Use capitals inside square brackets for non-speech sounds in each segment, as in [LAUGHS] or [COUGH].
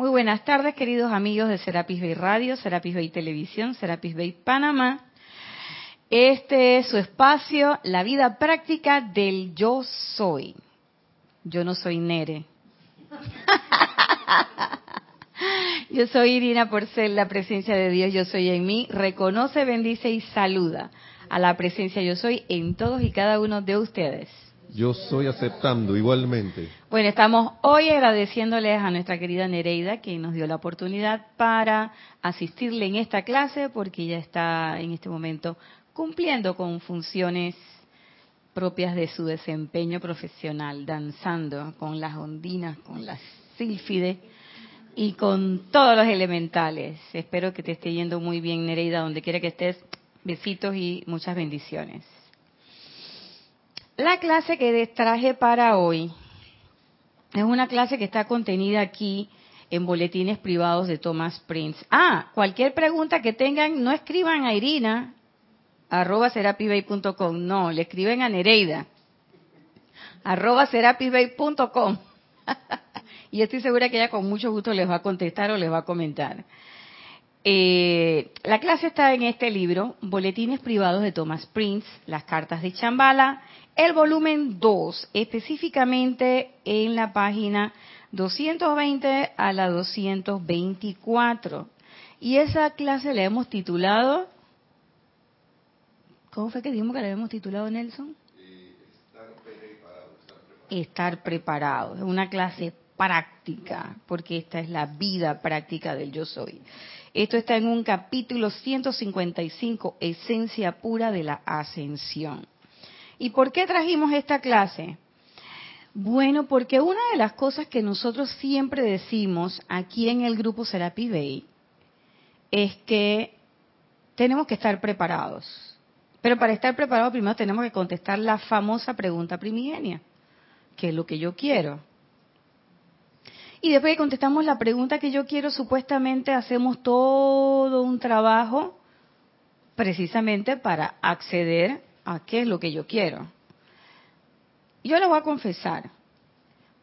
Muy buenas tardes, queridos amigos de Serapis Bay Radio, Serapis Bay Televisión, Serapis Bay Panamá. Este es su espacio, la vida práctica del yo soy. Yo no soy Nere. [LAUGHS] Yo soy Irina Porcel, la presencia de Dios, yo soy en mí. Reconoce, bendice y saluda a la presencia yo soy en todos y cada uno de ustedes. Yo soy aceptando igualmente. Bueno, estamos hoy agradeciéndoles a nuestra querida Nereida que nos dio la oportunidad para asistirle en esta clase porque ella está en este momento cumpliendo con funciones propias de su desempeño profesional, danzando con las ondinas, con las sílfides y con todos los elementales. Espero que te esté yendo muy bien, Nereida, donde quiera que estés. Besitos y muchas bendiciones. La clase que traje para hoy es una clase que está contenida aquí en boletines privados de Thomas Prince. Ah, cualquier pregunta que tengan, no escriban a Irina, arroba serapibay.com, no, le escriben a Nereida, arroba serapibay.com. [LAUGHS] y estoy segura que ella con mucho gusto les va a contestar o les va a comentar. Eh, la clase está en este libro, Boletines Privados de Thomas Prince, Las Cartas de Chambala, el volumen 2, específicamente en la página 220 a la 224. Y esa clase la hemos titulado, ¿cómo fue que dijimos que la habíamos titulado, Nelson? Estar preparado. Es una clase práctica, porque esta es la vida práctica del yo soy. Esto está en un capítulo 155, Esencia Pura de la Ascensión. ¿Y por qué trajimos esta clase? Bueno, porque una de las cosas que nosotros siempre decimos aquí en el grupo Serapi Bay es que tenemos que estar preparados. Pero para estar preparados primero tenemos que contestar la famosa pregunta primigenia, que es lo que yo quiero. Y después que contestamos la pregunta que yo quiero, supuestamente hacemos todo un trabajo precisamente para acceder a qué es lo que yo quiero. Yo le voy a confesar,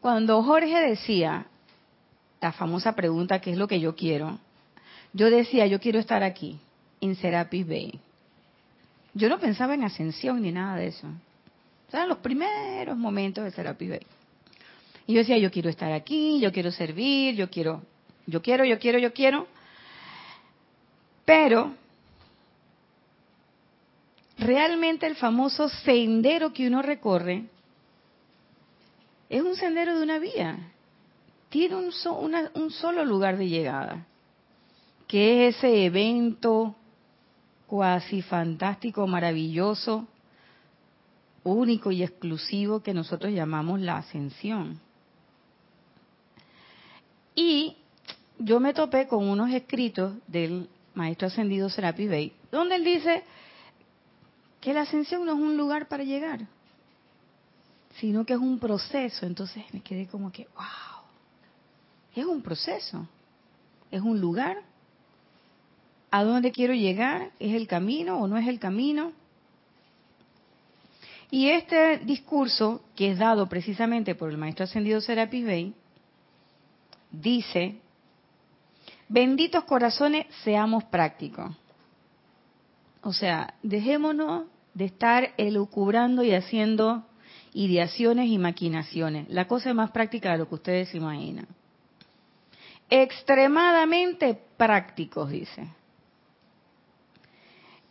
cuando Jorge decía la famosa pregunta, ¿qué es lo que yo quiero? Yo decía, yo quiero estar aquí, en Serapis Bay. Yo no pensaba en ascensión ni nada de eso. O sea, los primeros momentos de Serapis Bay. Y yo decía, yo quiero estar aquí, yo quiero servir, yo quiero, yo quiero, yo quiero, yo quiero. Pero realmente el famoso sendero que uno recorre es un sendero de una vía. Tiene un, solo lugar de llegada, que es ese evento cuasi fantástico, maravilloso, único y exclusivo que nosotros llamamos la ascensión. Y yo me topé con unos escritos del maestro ascendido Serapi Bey, donde él dice que la ascensión no es un lugar para llegar, sino que es un proceso. Entonces me quedé como que, wow, es un proceso, es un lugar. ¿A dónde quiero llegar? ¿Es el camino o no es el camino? Y este discurso, que es dado precisamente por el maestro ascendido Serapis Bey, dice, benditos corazones, seamos prácticos. O sea, dejémonos de estar elucubrando y haciendo ideaciones y maquinaciones. La cosa es más práctica de lo que ustedes imaginan. Extremadamente prácticos, dice.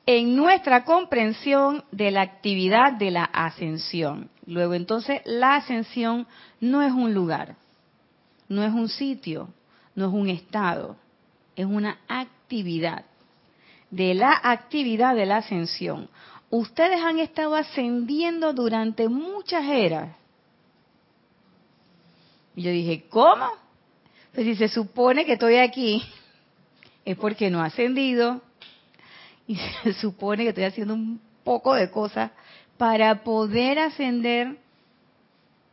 En nuestra comprensión de la actividad de la ascensión. Luego entonces, la ascensión no es un lugar, no es un sitio, no es un estado, es una actividad. De la actividad de la ascensión. Ustedes han estado ascendiendo durante muchas eras. Y yo dije, ¿cómo? Pues si se supone que estoy aquí, es porque no he ascendido. Y [LAUGHS] se supone que estoy haciendo un poco de cosas para poder ascender.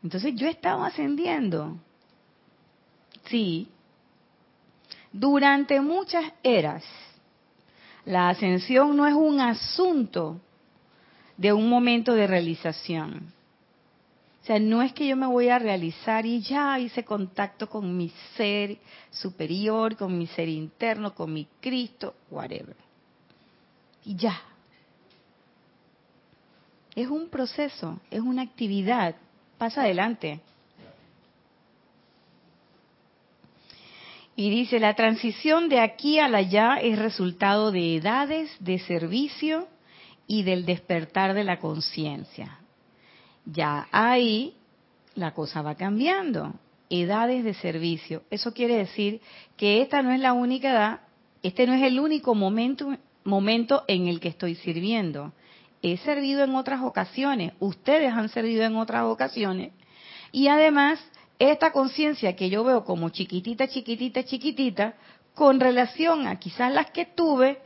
Entonces yo he estado ascendiendo. Sí. Durante muchas eras, la ascensión no es un asunto de un momento de realización, O sea, no es que yo me voy a realizar y ya hice contacto con mi ser superior, con mi ser interno, con mi Cristo, whatever. Y ya. Es un proceso, es una actividad. Pasa adelante. Y dice, la transición de aquí a allá es resultado de edades, de servicio y del despertar de la conciencia. Ya ahí la cosa va cambiando. Edades de servicio. Eso quiere decir que esta no es la única edad, este no es el único momento, momento en el que estoy sirviendo. He servido en otras ocasiones, ustedes han servido en otras ocasiones. Y además esta conciencia que yo veo como chiquitita, chiquitita, chiquitita, con relación a quizás las que tuve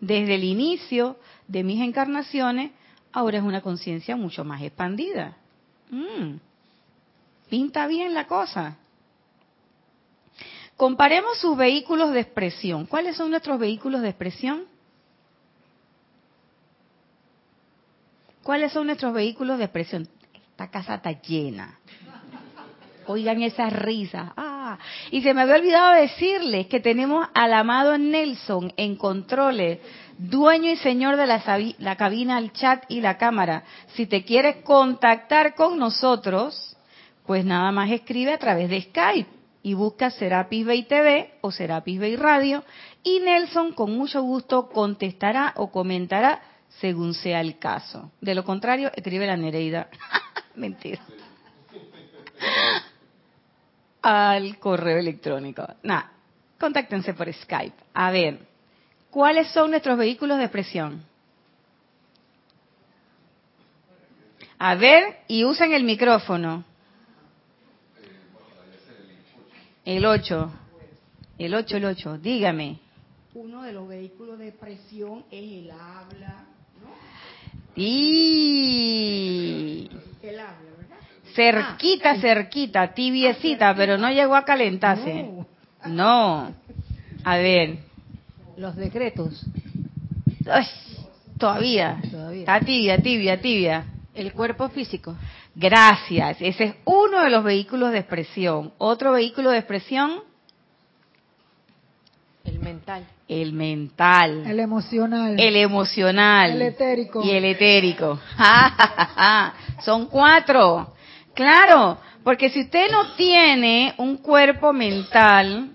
desde el inicio de mis encarnaciones, ahora es una conciencia mucho más expandida. Mm. Pinta bien la cosa. Comparemos sus vehículos de expresión. ¿Cuáles son nuestros vehículos de expresión? ¿Cuáles son nuestros vehículos de expresión? Esta casa está llena. Oigan esa risa. Ah, y se me había olvidado decirles que tenemos al amado Nelson en controles, dueño y señor de la, la cabina, el chat y la cámara. Si te quieres contactar con nosotros, pues nada más escribe a través de Skype y busca Serapis Bay TV o Serapis Bay Radio y Nelson con mucho gusto contestará o comentará según sea el caso. De lo contrario, escribe la Nereida. [LAUGHS] Mentira [LAUGHS] al correo electrónico. Nada, contáctense por Skype. A ver, ¿cuáles son nuestros vehículos de expresión? A ver, y usen el micrófono. El 8. El 8, el 8. Dígame. Uno de los vehículos de expresión es el habla, ¿no? Y... El habla. Cerquita, cerquita, tibiecita, pero no llegó a calentarse. No. A ver. Los decretos. todavía. Todavía. Está tibia, tibia, tibia. El cuerpo físico. Gracias. Ese es uno de los vehículos de expresión. Otro vehículo de expresión. El mental. El mental. El emocional. El emocional. El etérico. Y el etérico. [LAUGHS] Son cuatro. Claro, porque si usted no tiene un cuerpo mental,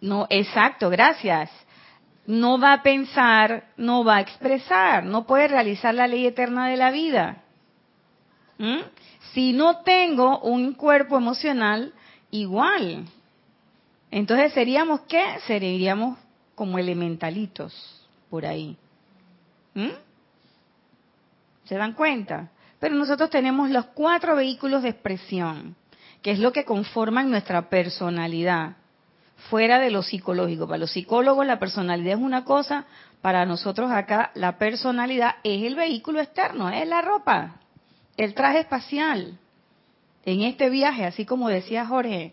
no, exacto, gracias. No va a pensar, no va a expresar, no puede realizar la ley eterna de la vida. ¿Mm? Si no tengo un cuerpo emocional, igual. Entonces seríamos qué? Seríamos como elementalitos por ahí. ¿Mm? ¿Se dan cuenta? Pero nosotros tenemos los cuatro vehículos de expresión, que es lo que conforman nuestra personalidad, fuera de lo psicológico. Para los psicólogos la personalidad es una cosa, para nosotros acá la personalidad es el vehículo externo, es la ropa, el traje espacial. En este viaje, así como decía Jorge,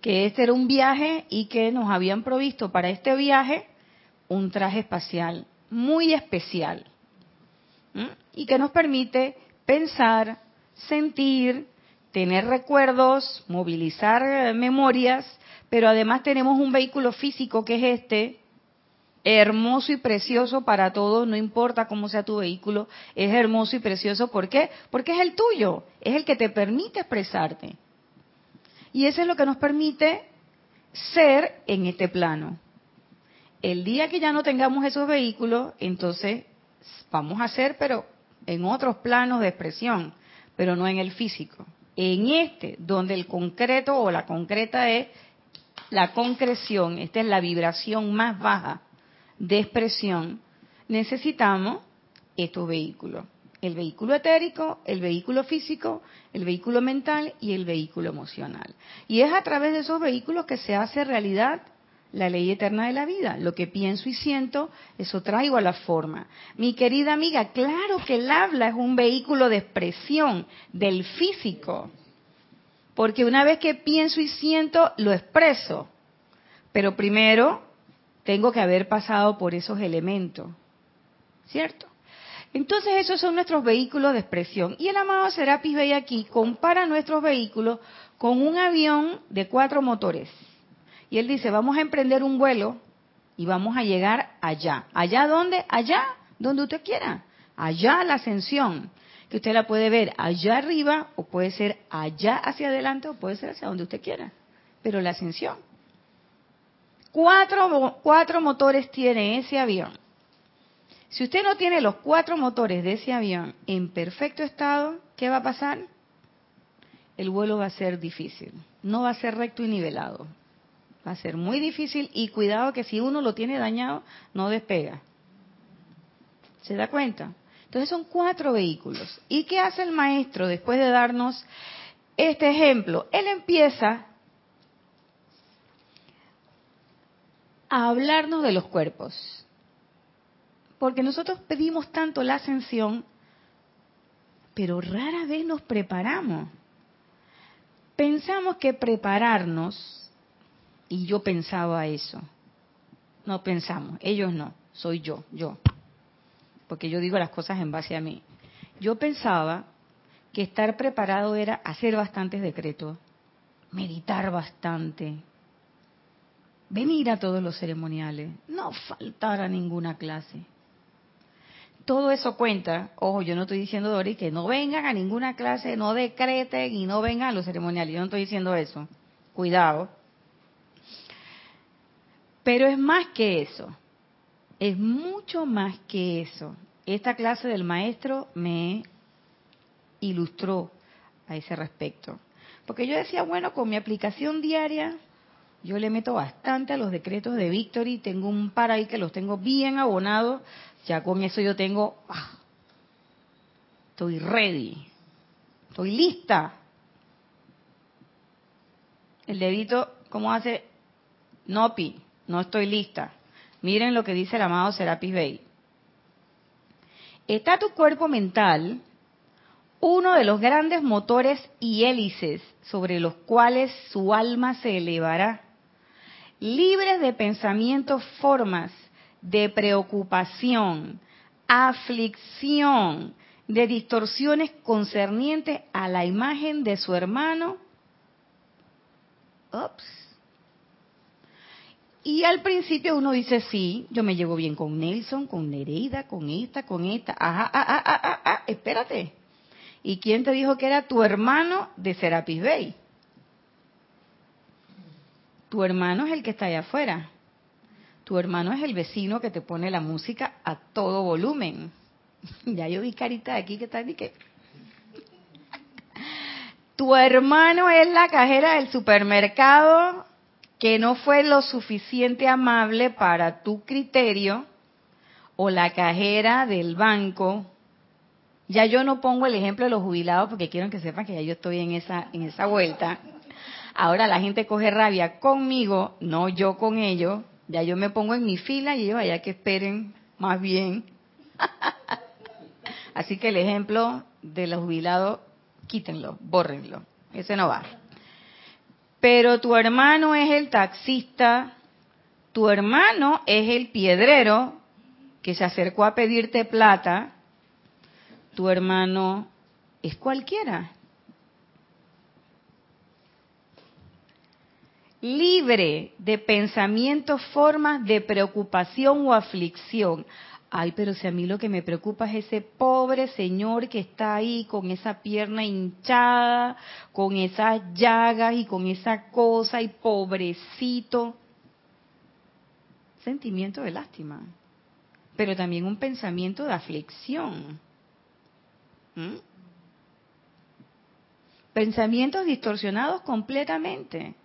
que este era un viaje y que nos habían provisto para este viaje un traje espacial muy especial y que nos permite pensar, sentir, tener recuerdos, movilizar eh, memorias, pero además tenemos un vehículo físico que es este, hermoso y precioso para todos, no importa cómo sea tu vehículo, es hermoso y precioso. ¿Por qué? Porque es el tuyo, es el que te permite expresarte. Y eso es lo que nos permite ser en este plano. El día que ya no tengamos esos vehículos, entonces vamos a ser, pero en otros planos de expresión, pero no en el físico. En este, donde el concreto o la concreta es la concreción, esta es la vibración más baja de expresión, necesitamos estos vehículos. El vehículo etérico, el vehículo físico, el vehículo mental y el vehículo emocional. Y es a través de esos vehículos que se hace realidad la ley eterna de la vida. Lo que pienso y siento, eso traigo a la forma. Mi querida amiga, claro que el habla es un vehículo de expresión del físico. Porque una vez que pienso y siento, lo expreso. Pero primero tengo que haber pasado por esos elementos. ¿Cierto? Entonces esos son nuestros vehículos de expresión. Y el amado Serapis Bey aquí compara nuestros vehículos con un avión de cuatro motores. Y él dice, vamos a emprender un vuelo y vamos a llegar allá. ¿Allá dónde? Allá donde usted quiera. Allá la ascensión, que usted la puede ver allá arriba o puede ser allá hacia adelante o puede ser hacia donde usted quiera. Pero la ascensión. Cuatro, cuatro motores tiene ese avión. Si usted no tiene los cuatro motores de ese avión en perfecto estado, ¿qué va a pasar? El vuelo va a ser difícil. No va a ser recto y nivelado. Va a ser muy difícil y cuidado que si uno lo tiene dañado, no despega. ¿Se da cuenta? Entonces son cuatro vehículos. ¿Y qué hace el maestro después de darnos este ejemplo? Él empieza a hablarnos de los cuerpos. Porque nosotros pedimos tanto la ascensión, pero rara vez nos preparamos. Pensamos que prepararnos, y yo pensaba eso, no pensamos, ellos no, soy yo, yo, porque yo digo las cosas en base a mí. Yo pensaba que estar preparado era hacer bastantes decretos, meditar bastante, venir a todos los ceremoniales, no faltar a ninguna clase todo eso cuenta. Ojo, yo no estoy diciendo, Dori, que no vengan a ninguna clase, no decreten y no vengan a los ceremoniales. Yo no estoy diciendo eso. Cuidado. Pero es más que eso. Es mucho más que eso. Esta clase del maestro me ilustró a ese respecto. Porque yo decía, bueno, con mi aplicación diaria, yo le meto bastante a los decretos de Victory. Tengo un par ahí que los tengo bien abonados ya con eso yo tengo, ah, estoy ready, estoy lista. El dedito, ¿cómo hace? No, pi, no estoy lista. Miren lo que dice el amado Serapis Bey. Está tu cuerpo mental, uno de los grandes motores y hélices sobre los cuales su alma se elevará, libres de pensamientos, formas de preocupación, aflicción, de distorsiones concernientes a la imagen de su hermano. Ups. Y al principio uno dice, sí, yo me llevo bien con Nelson, con Nereida, con esta, con esta. Ajá, ah, ah, ah, ah, ah espérate. ¿Y quién te dijo que era tu hermano de Serapis Bay? Tu hermano es el que está allá afuera. Tu hermano es el vecino que te pone la música a todo volumen. [LAUGHS] Ya yo vi carita de aquí que está y que... [LAUGHS] Tu hermano es la cajera del supermercado que no fue lo suficiente amable para tu criterio o la cajera del banco. Ya yo no pongo el ejemplo de los jubilados porque quiero que sepan que ya yo estoy en esa en esa vuelta. Ahora la gente coge rabia conmigo, no yo con ellos, ya yo me pongo en mi fila y ellos allá que esperen más bien. [LAUGHS] Así que el ejemplo de los jubilados, quítenlo, bórrenlo. Ese no va. Pero tu hermano es el taxista, tu hermano es el piedrero que se acercó a pedirte plata, tu hermano es cualquiera. libre de pensamientos, formas de preocupación o aflicción. Ay, pero si a mí lo que me preocupa es ese pobre señor que está ahí con esa pierna hinchada, con esas llagas y con esa cosa y pobrecito. Sentimiento de lástima, pero también un pensamiento de aflicción. Pensamientos distorsionados completamente.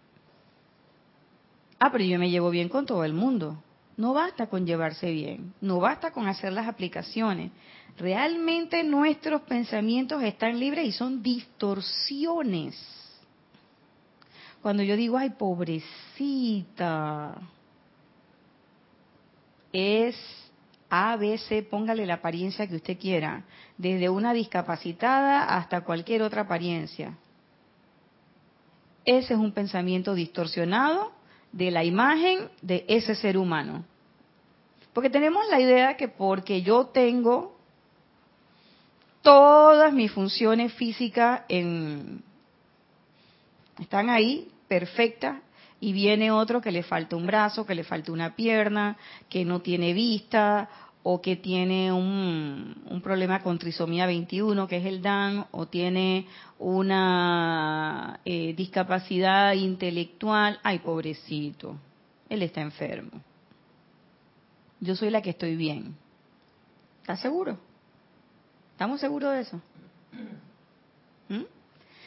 Ah, pero yo me llevo bien con todo el mundo. No basta con llevarse bien, no basta con hacer las aplicaciones. Realmente nuestros pensamientos están libres y son distorsiones. Cuando yo digo, ay, pobrecita, es A, B, C, póngale la apariencia que usted quiera, desde una discapacitada hasta cualquier otra apariencia. Ese es un pensamiento distorsionado de la imagen de ese ser humano. Porque tenemos la idea que porque yo tengo todas mis funciones físicas en, están ahí, perfectas, y viene otro que le falta un brazo, que le falta una pierna, que no tiene vista, o que tiene un, problema con trisomía 21, que es el DAN, o tiene una eh, discapacidad intelectual. Ay, pobrecito, él está enfermo. Yo soy la que estoy bien. ¿Estás seguro? ¿Estamos seguros de eso? ¿Mm?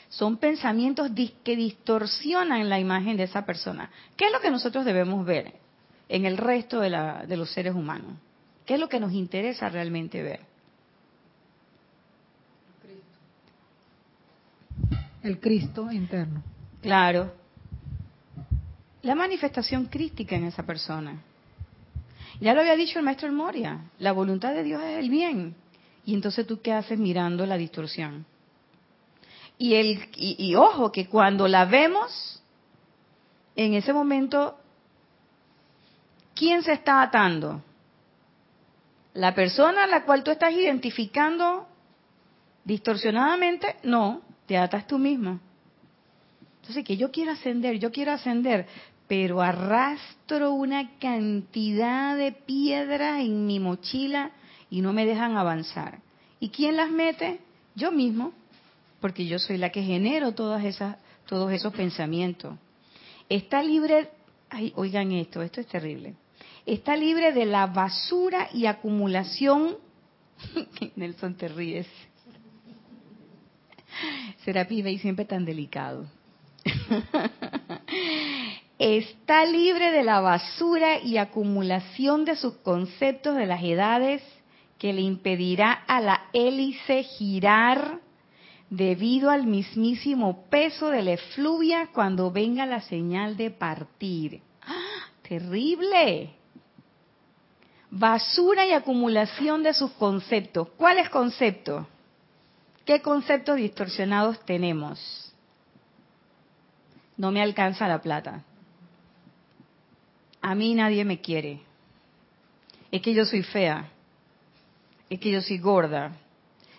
Son pensamientos que distorsionan la imagen de esa persona. ¿Qué es lo que nosotros debemos ver en el resto de, la, de los seres humanos? ¿Qué es lo que nos interesa realmente ver? El Cristo interno. Claro. La manifestación crística en esa persona. Ya lo había dicho el maestro El Moria, la voluntad de Dios es el bien. Y entonces tú qué haces mirando la distorsión. Y, el, y, ojo, que cuando la vemos, en ese momento, ¿quién se está atando? La persona a la cual tú estás identificando distorsionadamente, no, te atas tú mismo. Entonces, que yo quiero ascender, yo quiero ascender, pero arrastro una cantidad de piedras en mi mochila y no me dejan avanzar. ¿Y quién las mete? Yo mismo, porque yo soy la que genero todas esas, todos esos pensamientos. Está libre, ay, oigan esto, esto es terrible. Está libre de la basura y acumulación. [LAUGHS] Nelson te ríes. Serapis y siempre tan delicado. [LAUGHS] Está libre de la basura y acumulación de sus conceptos de las edades que le impedirá a la hélice girar debido al mismísimo peso de la efluvia cuando venga la señal de partir. ¡Ah! Terrible. Basura y acumulación de sus conceptos. ¿Cuáles conceptos? ¿Qué conceptos distorsionados tenemos? No me alcanza la plata. A mí nadie me quiere. Es que yo soy fea es que yo soy gorda,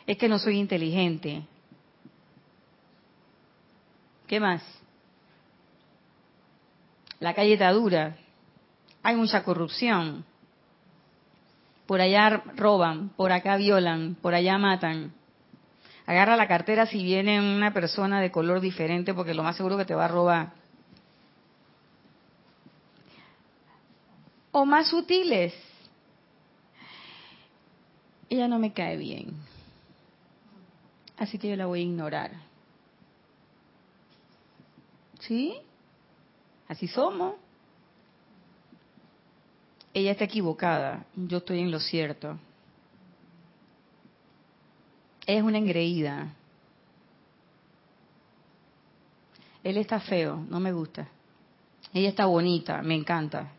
es que no soy inteligente. ¿Qué más? La calle está dura, hay mucha corrupción. Por allá roban, por acá violan, por allá matan. Agarra la cartera si viene una persona de color diferente porque lo más seguro que te va a robar. O más sutiles, ella no me cae bien. Así que yo la voy a ignorar. ¿Sí? Así somos. Ella está equivocada, yo estoy en lo cierto. Ella es una engreída. Él está feo, no me gusta. Ella está bonita, me encanta.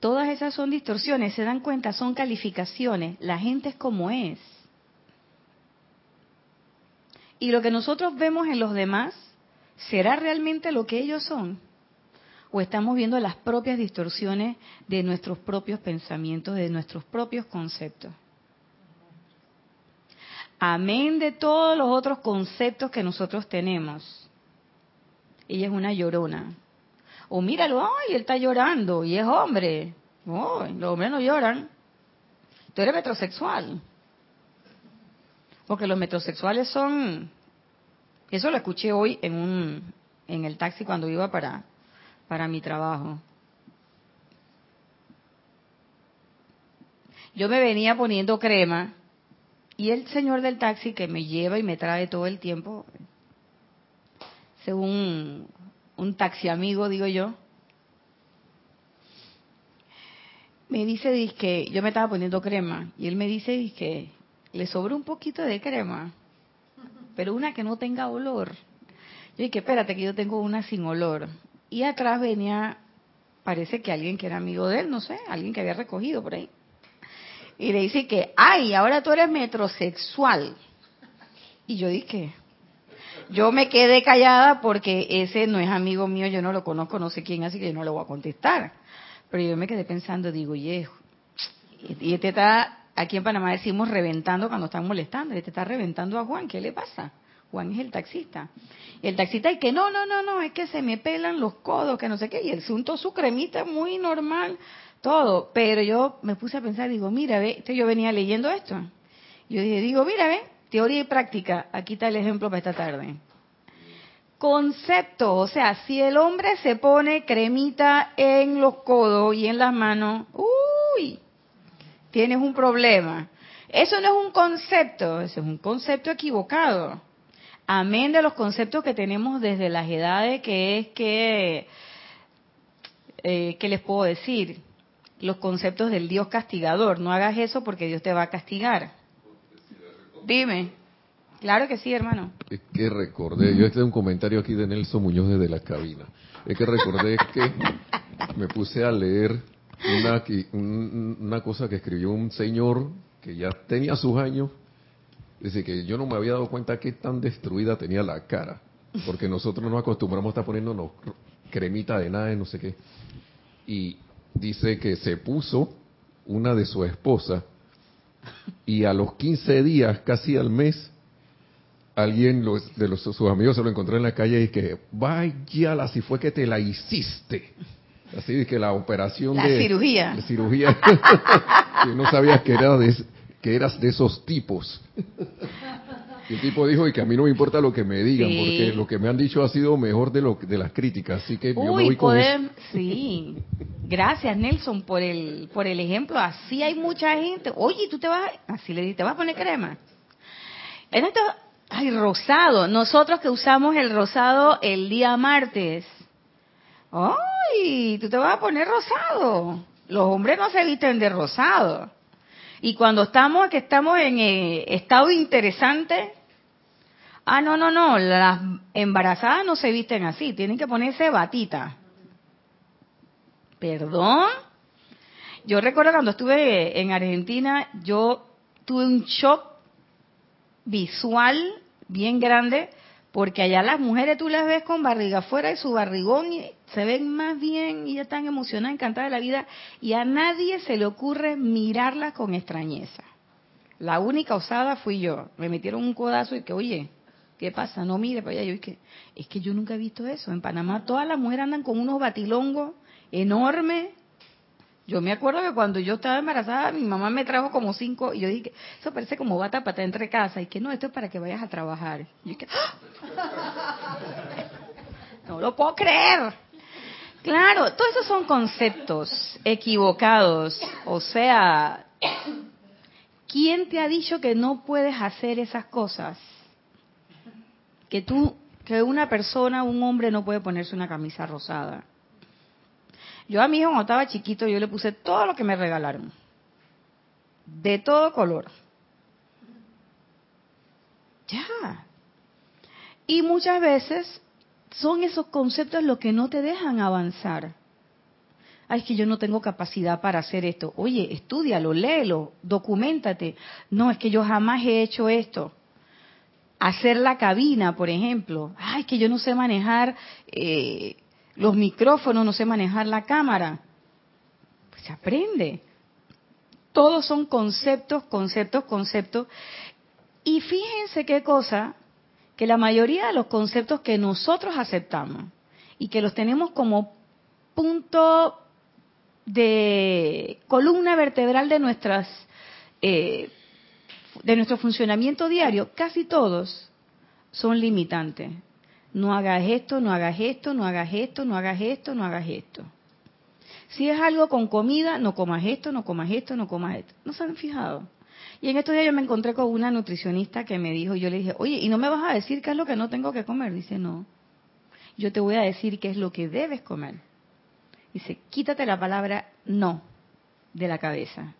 Todas esas son distorsiones, se dan cuenta, son calificaciones. La gente es como es. Y lo que nosotros vemos en los demás, ¿será realmente lo que ellos son? ¿O estamos viendo las propias distorsiones de nuestros propios pensamientos, de nuestros propios conceptos? Amén de todos los otros conceptos que nosotros tenemos. Ella es una llorona. O míralo, ay, él está llorando y es hombre. No, los hombres no lloran. Tú eres metrosexual. Porque los metrosexuales son... Eso lo escuché hoy en un en el taxi cuando iba para para mi trabajo. Yo me venía poniendo crema y el señor del taxi que me lleva y me trae todo el tiempo, según un taxi amigo, digo yo, me dice que yo me estaba poniendo crema y él me dice que le sobró un poquito de crema, pero una que no tenga olor. Yo dije, espérate que yo tengo una sin olor. Y atrás venía, parece que alguien que era amigo de él, no sé, alguien que había recogido por ahí. Y le dice que, ay, ahora tú eres metrosexual. Y yo dije, yo me quedé callada porque ese no es amigo mío, yo no lo conozco, no sé quién, así que yo no le voy a contestar. Pero yo me quedé pensando, digo, y este está aquí en Panamá decimos reventando cuando están molestando. Este está reventando a Juan, ¿qué le pasa? Juan es el taxista. Y el taxista es que no, no, no, no, es que se me pelan los codos, que no sé qué. Y el sunto su cremita muy normal, todo. Pero yo me puse a pensar, digo, mira, ve, este yo venía leyendo esto. Yo dije, digo, mira, ve, teoría y práctica. Aquí está el ejemplo para esta tarde. Concepto, o sea, si el hombre se pone cremita en los codos y en las manos, uy, tienes un problema. Eso no es un concepto, eso es un concepto equivocado. Amén de los conceptos que tenemos desde las edades, que es que, eh, ¿qué les puedo decir? Los conceptos del Dios castigador. No hagas eso porque Dios te va a castigar. Dime. Claro que sí, hermano. Es que recordé, yo este es un comentario aquí de Nelson Muñoz desde la cabina. Es que recordé que me puse a leer una, una cosa que escribió un señor que ya tenía sus años. Dice que yo no me había dado cuenta que tan destruida tenía la cara. Porque nosotros nos acostumbramos a estar poniéndonos cremita de nada, no sé qué. Y dice que se puso una de su esposa y a los 15 días, casi al mes, alguien de los, sus amigos se lo encontró en la calle y que, vaya, si fue que te la hiciste. Así que la operación la de cirugía. La cirugía. [LAUGHS] que no sabías que, era de, que eras de esos tipos. Y el tipo dijo, y que a mí no me importa lo que me digan, porque lo que me han dicho ha sido mejor de lo de las críticas, así que yo me voy con Sí, gracias Nelson por el por el ejemplo, así hay mucha gente, oye, tú te vas, así le te vas a poner crema. En esto, ay, rosado, nosotros que usamos el rosado el día martes, ¡ay! Tú te vas a poner rosado. Los hombres no se visten de rosado. Y cuando estamos, que estamos en eh, estado interesante, ah, no, no, no, las embarazadas no se visten así, tienen que ponerse batita. ¿Perdón? Yo recuerdo cuando estuve en Argentina, yo tuve un shock visual bien grande porque allá las mujeres tú las ves con barriga afuera y su barrigón se ven más bien y ya están emocionadas, encantadas de la vida y a nadie se le ocurre mirarlas con extrañeza. La única osada fui yo. Me metieron un codazo y que, oye, ¿qué pasa? No mire para allá. Yo es que, es que yo nunca he visto eso. En Panamá todas las mujeres andan con unos batilongos enormes yo me acuerdo que cuando yo estaba embarazada, mi mamá me trajo como cinco, y yo dije, eso parece como bata para entre casa, y que no, esto es para que vayas a trabajar. Y que, ¡Ah! [LAUGHS] no lo puedo creer. Claro, todos esos son conceptos equivocados. O sea, ¿quién te ha dicho que no puedes hacer esas cosas? Que tú, que una persona, un hombre no puede ponerse una camisa rosada yo a mi hijo cuando estaba chiquito, yo le puse todo lo que me regalaron. De todo color. Ya. Y muchas veces son esos conceptos los que no te dejan avanzar. Ay, es que yo no tengo capacidad para hacer esto. Oye, estudialo, léelo, documentate. No, es que yo jamás he hecho esto. Hacer la cabina, por ejemplo. Ay, es que yo no sé manejar eh, los micrófonos, no sé manejar la cámara. Pues se aprende. Todos son conceptos, conceptos, conceptos. Y fíjense qué cosa, que la mayoría de los conceptos que nosotros aceptamos y que los tenemos como punto de columna vertebral de nuestras eh, de nuestro funcionamiento diario, casi todos son limitantes no hagas esto, no hagas esto, no hagas esto, no hagas esto, no hagas esto. Si es algo con comida, no comas esto, no comas esto, no comas esto. ¿No se han fijado? Y en estos días yo me encontré con una nutricionista que me dijo, yo le dije, oye, ¿y no me vas a decir qué es lo que no tengo que comer? Dice, no, yo te voy a decir qué es lo que debes comer. Dice, quítate la palabra no de la cabeza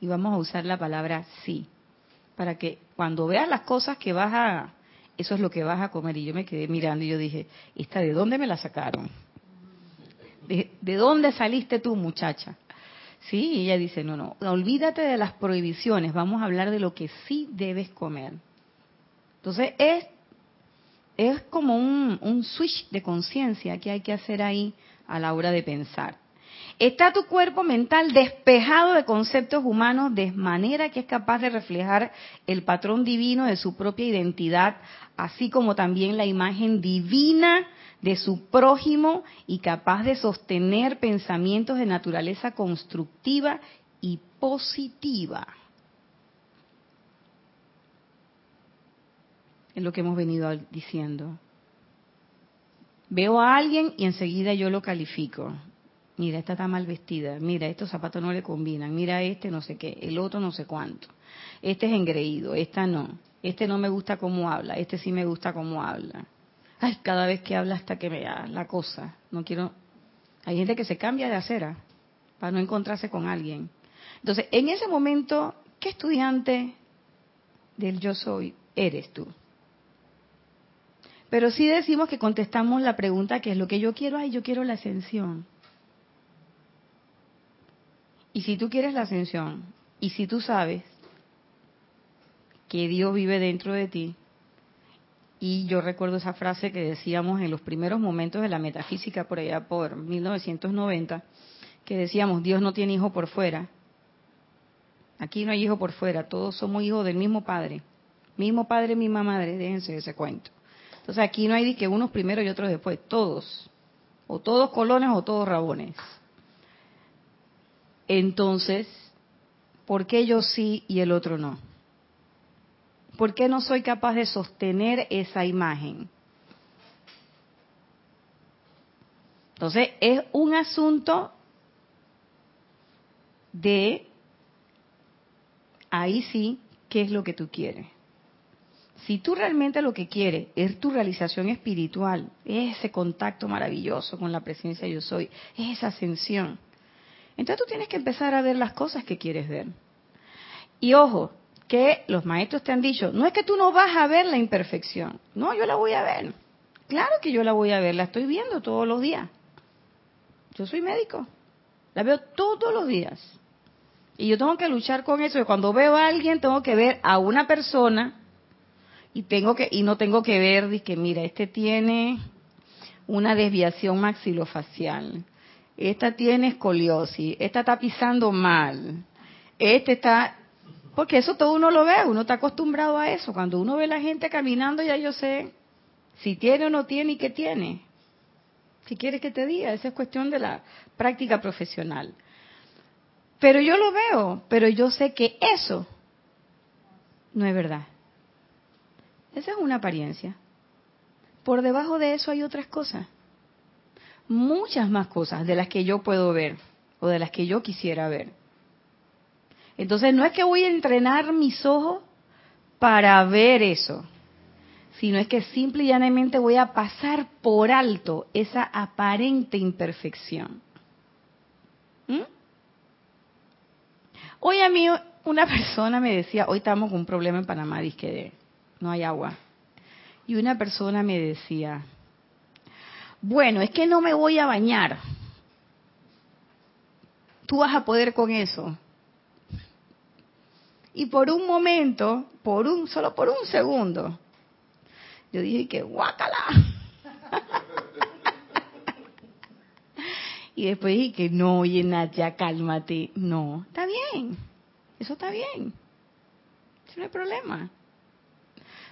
y vamos a usar la palabra sí, para que cuando veas las cosas que vas a eso es lo que vas a comer. Y yo me quedé mirando y yo dije, ¿esta de dónde me la sacaron? ¿De, dónde saliste tú, muchacha? Sí, y ella dice, no, no, olvídate de las prohibiciones, vamos a hablar de lo que sí debes comer. Entonces, es, es como un, un switch de conciencia que hay que hacer ahí a la hora de pensar. Está tu cuerpo mental despejado de conceptos humanos de manera que es capaz de reflejar el patrón divino de su propia identidad, así como también la imagen divina de su prójimo y capaz de sostener pensamientos de naturaleza constructiva y positiva. Es lo que hemos venido diciendo. Veo a alguien y enseguida yo lo califico. Mira, esta está mal vestida. Mira, estos zapatos no le combinan. Mira, este no sé qué. El otro no sé cuánto. Este es engreído. Esta no. Este no me gusta cómo habla. Este sí me gusta cómo habla. Ay, cada vez que habla hasta que me da la cosa. No quiero. Hay gente que se cambia de acera para no encontrarse con alguien. Entonces, en ese momento, ¿qué estudiante del yo soy eres tú? Pero sí decimos que contestamos la pregunta que es lo que yo quiero, ay, yo quiero la ascensión. Y si tú quieres la ascensión, y si tú sabes que Dios vive dentro de ti, y yo recuerdo esa frase que decíamos en los primeros momentos de la metafísica por allá por 1990, que decíamos, Dios no tiene hijo por fuera. Aquí no hay hijo por fuera, todos somos hijos del mismo Padre. Mismo Padre, misma Madre, déjense ese cuento. Entonces aquí no hay que unos primero y otros después, todos. O todos colones o todos rabones. Entonces, ¿por qué yo sí y el otro no? ¿Por qué no soy capaz de sostener esa imagen? Entonces, es un asunto de, ahí sí, ¿qué es lo que tú quieres? Si tú realmente lo que quieres es tu realización espiritual, ese contacto maravilloso con la presencia yo soy, esa ascensión, entonces tú tienes que empezar a ver las cosas que quieres ver. Y ojo, que los maestros te han dicho, no es que tú no vas a ver la imperfección, no, yo la voy a ver. Claro que yo la voy a ver, la estoy viendo todos los días. Yo soy médico, la veo todos los días. Y yo tengo que luchar con eso, cuando veo a alguien tengo que ver a una persona y tengo que y no tengo que ver que mira este tiene una desviación maxilofacial esta tiene escoliosis esta está pisando mal este está porque eso todo uno lo ve uno está acostumbrado a eso cuando uno ve a la gente caminando ya yo sé si tiene o no tiene y qué tiene si quieres que te diga esa es cuestión de la práctica profesional pero yo lo veo pero yo sé que eso no es verdad esa es una apariencia. Por debajo de eso hay otras cosas. Muchas más cosas de las que yo puedo ver o de las que yo quisiera ver. Entonces no es que voy a entrenar mis ojos para ver eso, sino es que simple y llanamente voy a pasar por alto esa aparente imperfección. ¿Mm? Hoy a mí una persona me decía, hoy estamos con un problema en Panamá, no hay agua. Y una persona me decía, bueno, es que no me voy a bañar. Tú vas a poder con eso. Y por un momento, por un, solo por un segundo, yo dije que guácala. [LAUGHS] y después dije que no, oye ya cálmate. No, está bien. Eso está bien. Eso no hay problema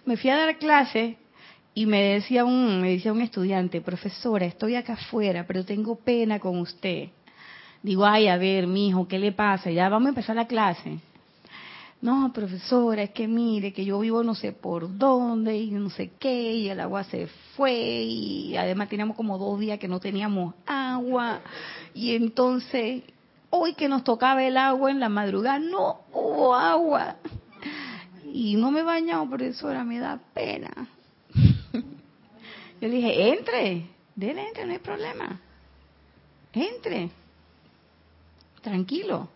me fui a dar clase y me decía un, me decía un estudiante, profesora, estoy acá afuera, pero tengo pena con usted. Digo, ay, a ver, mi hijo, ¿qué le pasa? Ya vamos a empezar la clase. No, profesora, es que mire, que yo vivo no sé por dónde y no sé qué, y el agua se fue, y además teníamos como dos días que no teníamos agua, y entonces, hoy que nos tocaba el agua en la madrugada, no hubo agua y no me he bañado, profesora, me da pena. [LAUGHS] Yo le dije, entre, dele, entre, no hay problema. Entre, tranquilo.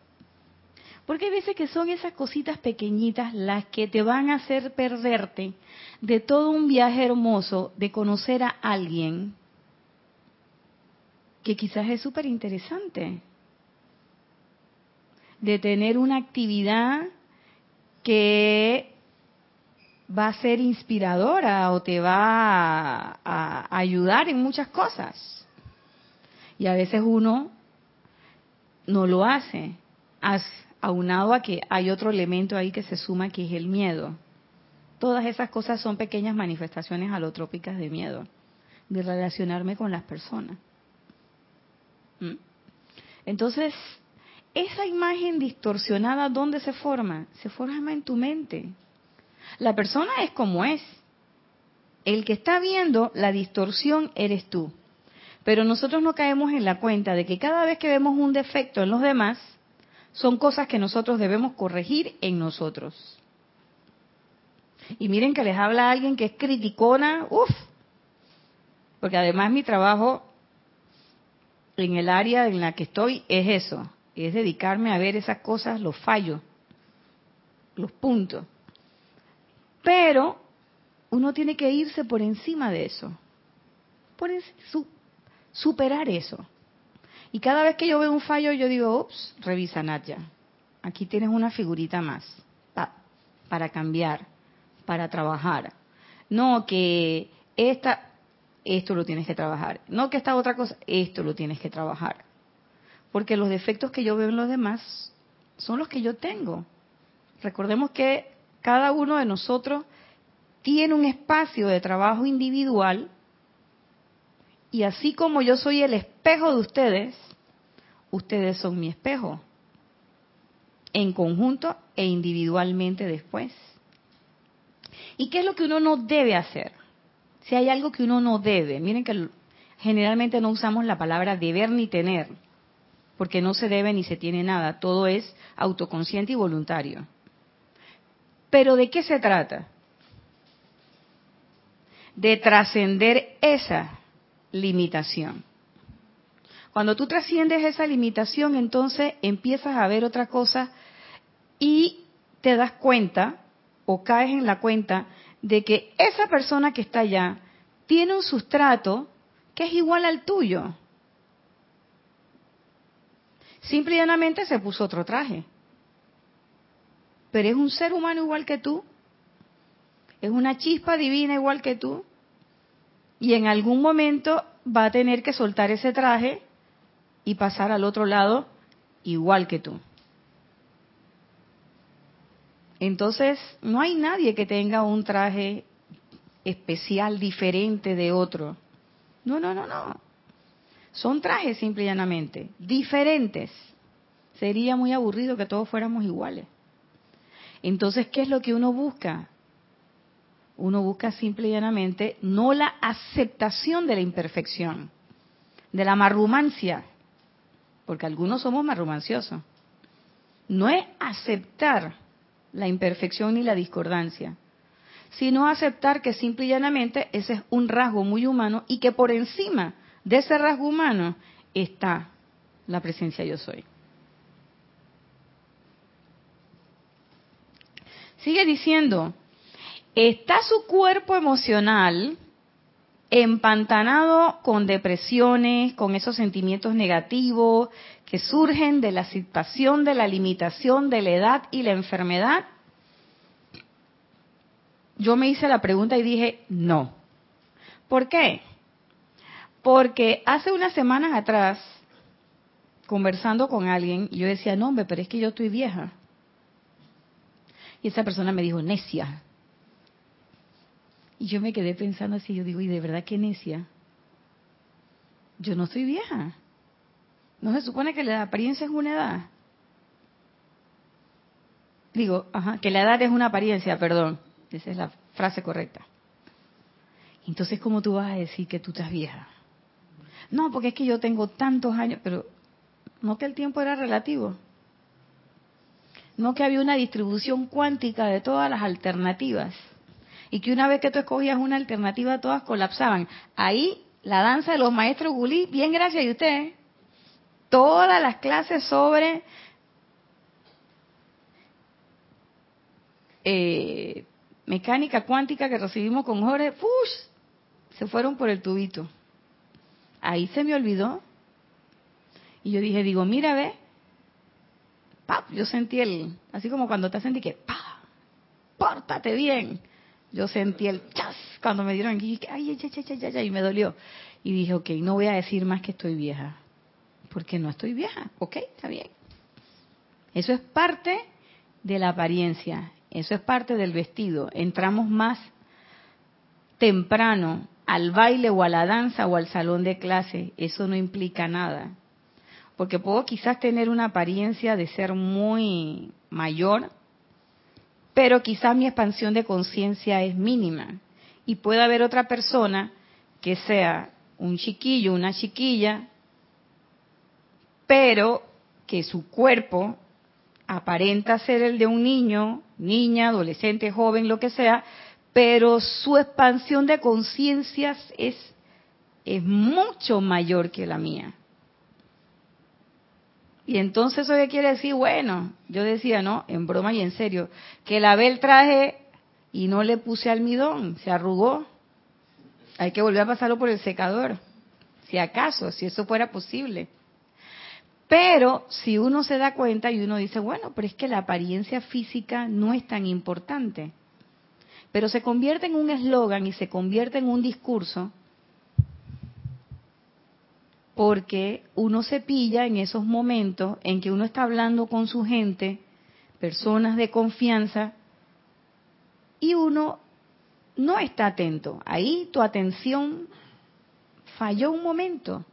Porque hay veces que son esas cositas pequeñitas las que te van a hacer perderte de todo un viaje hermoso de conocer a alguien que quizás es súper interesante. De tener una actividad que va a ser inspiradora o te va a, ayudar en muchas cosas. Y a veces uno no lo hace. Aunado a que hay otro elemento ahí que se suma que es el miedo. Todas esas cosas son pequeñas manifestaciones alotrópicas de miedo, de relacionarme con las personas. ¿Mm? Entonces, esa imagen distorsionada, ¿dónde se forma? Se forma en tu mente. La persona es como es. El que está viendo la distorsión eres tú. Pero nosotros no caemos en la cuenta de que cada vez que vemos un defecto en los demás, son cosas que nosotros debemos corregir en nosotros. Y miren que les habla alguien que es criticona, uff, porque además mi trabajo en el área en la que estoy es eso, es dedicarme a ver esas cosas, los fallos, los puntos. Pero uno tiene que irse por encima de eso, por superar eso. Y cada vez que yo veo un fallo, yo digo, ups, revisa Nadia, aquí tienes una figurita más para cambiar, para trabajar. No que esta, esto lo tienes que trabajar. No que esta otra cosa, esto lo tienes que trabajar. Porque los defectos que yo veo en los demás son los que yo tengo. Recordemos que cada uno de nosotros tiene un espacio de trabajo individual y así como yo soy el espejo de ustedes, ustedes son mi espejo, en conjunto e individualmente después. ¿Y qué es lo que uno no debe hacer? Si hay algo que uno no debe, miren que generalmente no usamos la palabra deber ni tener, porque no se debe ni se tiene nada, todo es autoconsciente y voluntario. Pero ¿de qué se trata? De trascender esa limitación. Cuando tú trasciendes esa limitación, entonces empiezas a ver otra cosa y te das cuenta o caes en la cuenta de que esa persona que está allá tiene un sustrato que es igual al tuyo. Simple y llanamente se puso otro traje. Pero es un ser humano igual que tú. Es una chispa divina igual que tú y en algún momento va a tener que soltar ese traje y pasar al otro lado igual que tú. Entonces, no hay nadie que tenga un traje especial, diferente de otro. No, no, no, no. Son trajes simple y llanamente, diferentes. Sería muy aburrido que todos fuéramos iguales. Entonces, ¿qué es lo que uno busca? Uno busca simple y llanamente no la aceptación de la imperfección, de la marrumancia, porque algunos somos marrumanciosos. No es aceptar la imperfección ni la discordancia, sino aceptar que simple y llanamente ese es un rasgo muy humano y que por encima de ese rasgo humano está la presencia yo soy. Sigue diciendo, está su cuerpo emocional empantanado con depresiones, con esos sentimientos negativos que surgen de la situación de la limitación de la edad y la enfermedad? Yo me hice la pregunta y dije, no. ¿Por qué? Porque hace unas semanas atrás, conversando con alguien, yo decía, no, hombre, pero es que yo estoy vieja. Y esa persona me dijo, necia, y yo me quedé pensando así, yo digo, ¿y de verdad qué necia? Yo no soy vieja. ¿No se supone que la apariencia es una edad? Digo, ajá, que la edad es una apariencia, perdón. Esa es la frase correcta. Entonces, ¿cómo tú vas a decir que tú estás vieja? No, porque es que yo tengo tantos años, pero no que el tiempo era relativo. No que había una distribución cuántica de todas las alternativas y que una vez que tú escogías una alternativa, todas colapsaban. Ahí la danza de los maestros Gulí, bien gracias a usted. Todas las clases sobre eh, mecánica cuántica que recibimos con Jorge, ¡push! se fueron por el tubito. Ahí se me olvidó. Y yo dije, digo, mira, ve, ¡pap! yo sentí el, así como cuando te sentí que, ¡pa! pórtate bien. Yo sentí el chas cuando me dieron y ay, ay, ay, ay, ay, y me dolió. Y dije, ok, no voy a decir más que estoy vieja. Porque no estoy vieja. Ok, está bien. Eso es parte de la apariencia. Eso es parte del vestido. Entramos más temprano al baile o a la danza o al salón de clase. Eso no implica nada. Porque puedo quizás tener una apariencia de ser muy mayor, pero quizás mi expansión de conciencia es mínima. Y puede haber otra persona que sea un chiquillo, una chiquilla, pero que su cuerpo aparenta ser el de un niño, niña, adolescente, joven, lo que sea, pero su expansión de conciencias es, es mucho mayor que la mía. Y entonces eso quiere decir, bueno, yo decía, no, en broma y en serio, que lavé el traje y no le puse almidón, se arrugó. Hay que volver a pasarlo por el secador, si acaso, si eso fuera posible. Pero si uno se da cuenta y uno dice, bueno, pero es que la apariencia física no es tan importante. Pero se convierte en un eslogan y se convierte en un discurso porque uno se pilla en esos momentos en que uno está hablando con su gente, personas de confianza, y uno no está atento. Ahí tu atención falló un momento.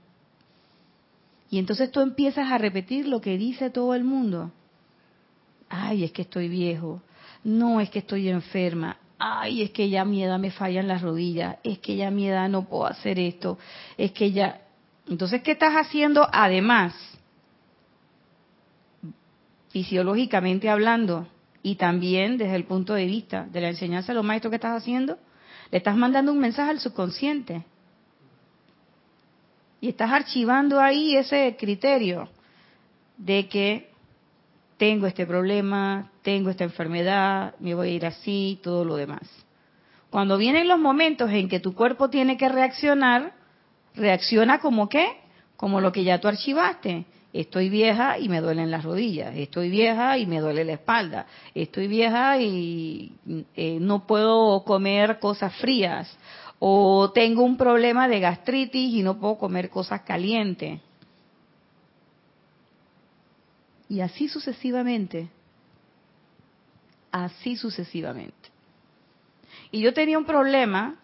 Y entonces tú empiezas a repetir lo que dice todo el mundo. Ay, es que estoy viejo. No, es que estoy enferma. Ay, es que ya mi edad me fallan las rodillas. Es que ya mi edad no puedo hacer esto. Es que ya... Entonces, ¿qué estás haciendo además? Fisiológicamente hablando y también desde el punto de vista de la enseñanza de los maestros que estás haciendo, le estás mandando un mensaje al subconsciente. Y estás archivando ahí ese criterio de que tengo este problema, tengo esta enfermedad, me voy a ir así, todo lo demás. Cuando vienen los momentos en que tu cuerpo tiene que reaccionar, reacciona como qué? Como lo que ya tú archivaste. Estoy vieja y me duelen las rodillas. Estoy vieja y me duele la espalda. Estoy vieja y eh, no puedo comer cosas frías. O tengo un problema de gastritis y no puedo comer cosas calientes. Y así sucesivamente. Así sucesivamente. Y yo tenía un problema,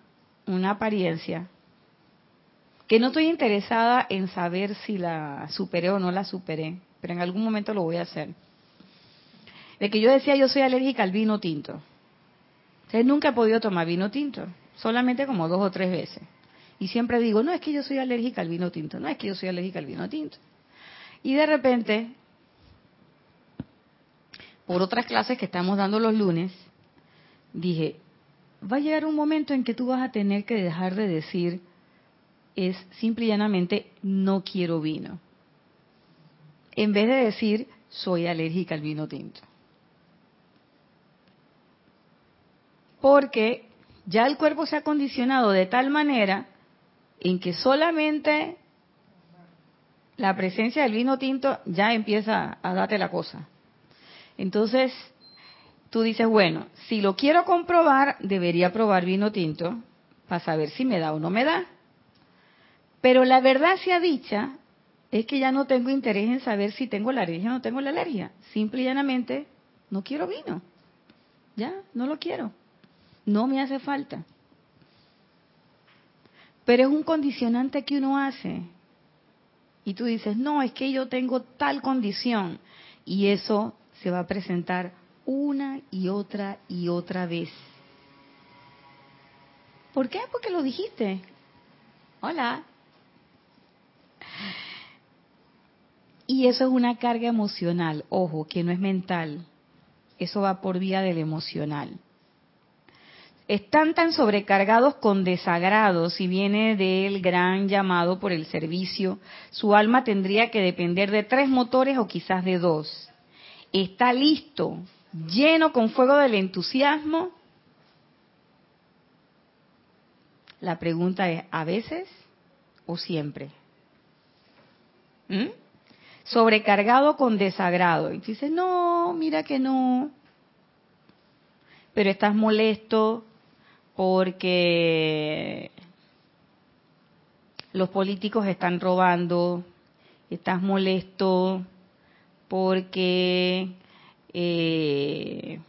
una apariencia, que no estoy interesada en saber si la superé o no la superé, pero en algún momento lo voy a hacer. De que yo decía yo soy alérgica al vino tinto. Entonces nunca he podido tomar vino tinto, solamente como dos o tres veces. Y siempre digo, no es que yo soy alérgica al vino tinto, no es que yo soy alérgica al vino tinto. Y de repente, por otras clases que estamos dando los lunes, dije, va a llegar un momento en que tú vas a tener que dejar de decir, es simple y llanamente no quiero vino. En vez de decir soy alérgica al vino tinto. Porque ya el cuerpo se ha condicionado de tal manera en que solamente la presencia del vino tinto ya empieza a darte la cosa. Entonces, tú dices, bueno, si lo quiero comprobar, debería probar vino tinto para saber si me da o no me da. Pero la verdad sea dicha, es que ya no tengo interés en saber si tengo la alergia o no tengo la alergia. Simple y llanamente, no quiero vino. Ya, no lo quiero. No me hace falta. Pero es un condicionante que uno hace. Y tú dices, no, es que yo tengo tal condición. Y eso se va a presentar una y otra y otra vez. ¿Por qué? Porque lo dijiste. Hola, Y eso es una carga emocional, ojo, que no es mental. Eso va por vía del emocional. Están tan sobrecargados con desagrado, si viene del gran llamado por el servicio, su alma tendría que depender de tres motores o quizás de dos. Está listo, lleno con fuego del entusiasmo. La pregunta es, ¿a veces o siempre? ¿Mm? Sobrecargado con desagrado. Y dices, no, mira que no. Pero estás molesto porque los políticos están robando, estás molesto porque eh,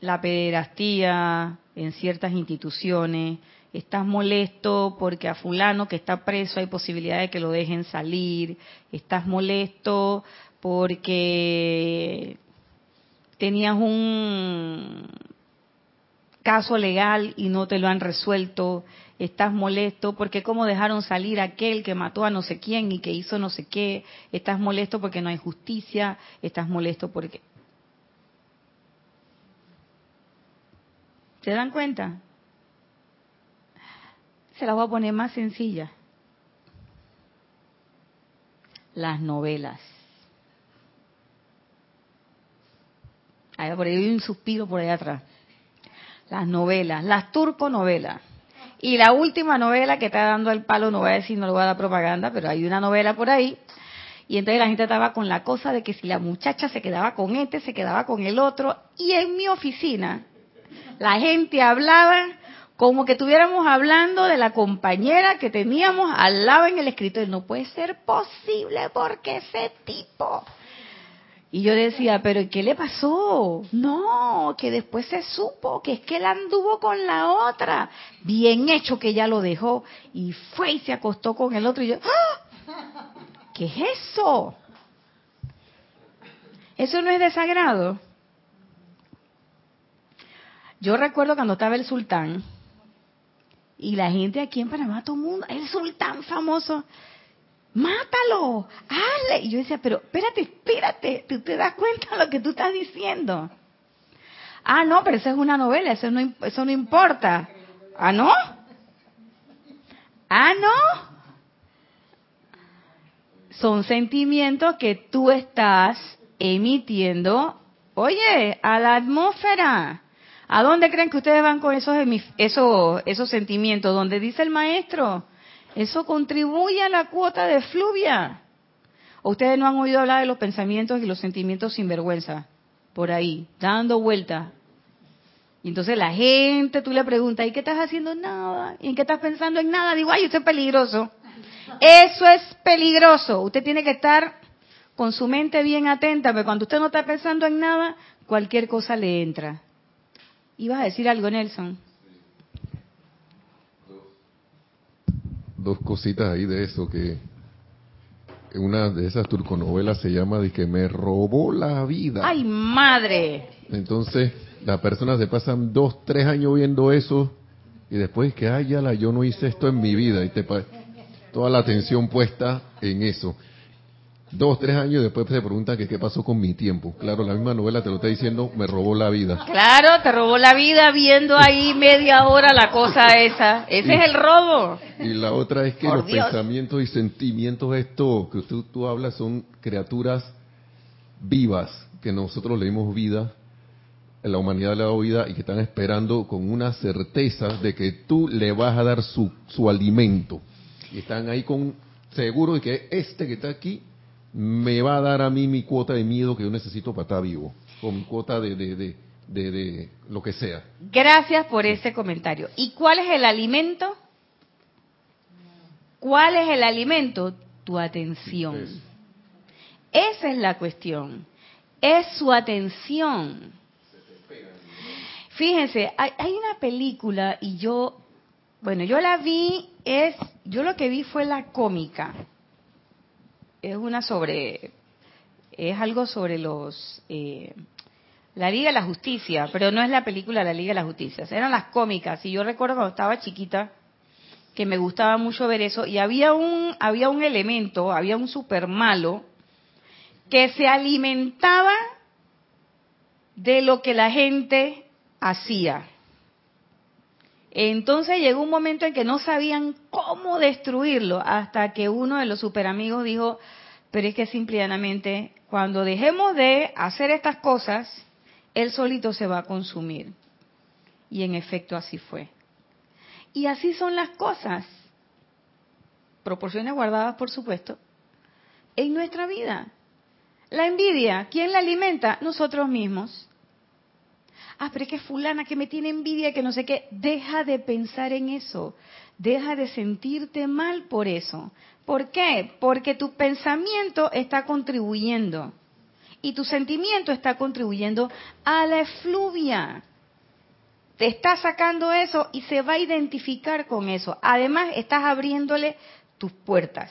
la pederastía en ciertas instituciones, estás molesto porque a fulano que está preso hay posibilidad de que lo dejen salir, estás molesto porque tenías un caso legal y no te lo han resuelto, estás molesto porque cómo dejaron salir a aquel que mató a no sé quién y que hizo no sé qué, estás molesto porque no hay justicia, estás molesto porque... ¿Se dan cuenta? Se las voy a poner más sencilla. Las novelas. Ahí por ahí hay un suspiro por ahí atrás. Las novelas, las turconovelas. Y la última novela que está dando el palo, no voy a decir, no le voy a dar propaganda, pero hay una novela por ahí. Y entonces la gente estaba con la cosa de que si la muchacha se quedaba con este, se quedaba con el otro. Y en mi oficina, la gente hablaba como que estuviéramos hablando de la compañera que teníamos al lado en el escritorio. No puede ser posible porque ese tipo. Y yo decía, pero ¿qué le pasó? No, que después se supo que es que él anduvo con la otra. Bien hecho que ella lo dejó y fue y se acostó con el otro. Y yo, ¡Ah! ¿qué es eso? ¿Eso no es desagrado? Yo recuerdo cuando estaba el sultán, y la gente aquí en Panamá, todo el mundo, el sultán famoso, mátalo, hazle. Y yo decía, pero espérate, espérate, ¿tú te das cuenta de lo que tú estás diciendo? Ah, no, pero esa es una novela, eso no, eso no importa. Ah, no. Ah, no. Son sentimientos que tú estás emitiendo, oye, a la atmósfera. ¿A dónde creen que ustedes van con esos, esos, esos sentimientos? Donde dice el maestro, eso contribuye a la cuota de fluvia. ¿O ustedes no han oído hablar de los pensamientos y los sentimientos sin vergüenza? Por ahí, dando vueltas. Y entonces la gente, tú le preguntas, ¿y qué estás haciendo? Nada. ¿Y en qué estás pensando? En nada. Digo, ay, usted es peligroso. Eso es peligroso. Usted tiene que estar con su mente bien atenta, pero cuando usted no está pensando en nada, cualquier cosa le entra. ¿Ibas a decir algo, Nelson? Dos cositas ahí de eso, que una de esas turconovelas se llama de que me robó la vida. ¡Ay, madre! Entonces, las personas se pasan dos, tres años viendo eso y después que, ay, ya la, yo no hice esto en mi vida y te toda la atención puesta en eso dos, tres años después se pregunta que qué pasó con mi tiempo. Claro, la misma novela te lo está diciendo, me robó la vida. Claro, te robó la vida viendo ahí media hora la cosa esa. Ese es el robo. Y la otra es que los pensamientos y sentimientos, esto que tú, tú hablas, son criaturas vivas, que nosotros le dimos vida, la humanidad le ha dado vida y que están esperando con una certeza de que tú le vas a dar su, su alimento. Y están ahí con seguro de que este que está aquí me va a dar a mí mi cuota de miedo que yo necesito para estar vivo, o mi cuota de, de, de, lo que sea. Gracias por ese comentario. ¿Y cuál es el alimento? ¿Cuál es el alimento? Tu atención. Esa es la cuestión. Es su atención. Fíjense, hay, hay, una película y yo, bueno, yo la vi, es, yo lo que vi fue la cómica es una sobre, es algo sobre los, eh, la Liga de la Justicia, pero no es la película La Liga de la Justicia, eran las cómicas. Y yo recuerdo cuando estaba chiquita que me gustaba mucho ver eso y había un, había un elemento, había un super malo que se alimentaba de lo que la gente hacía. Entonces llegó un momento en que no sabían cómo destruirlo, hasta que uno de los superamigos dijo, pero es que simplemente cuando dejemos de hacer estas cosas, él solito se va a consumir. Y en efecto así fue. Y así son las cosas. Proporciones guardadas, por supuesto, en nuestra vida. La envidia, ¿quién la alimenta? Nosotros mismos ah, pero es que fulana que me tiene envidia, que no sé qué, deja de pensar en eso, Deja de sentirte mal por eso. ¿Por qué? Porque tu pensamiento está contribuyendo y tu sentimiento está contribuyendo a la efluvia. Te está sacando eso y se va a identificar con eso. Además, estás abriéndole tus puertas.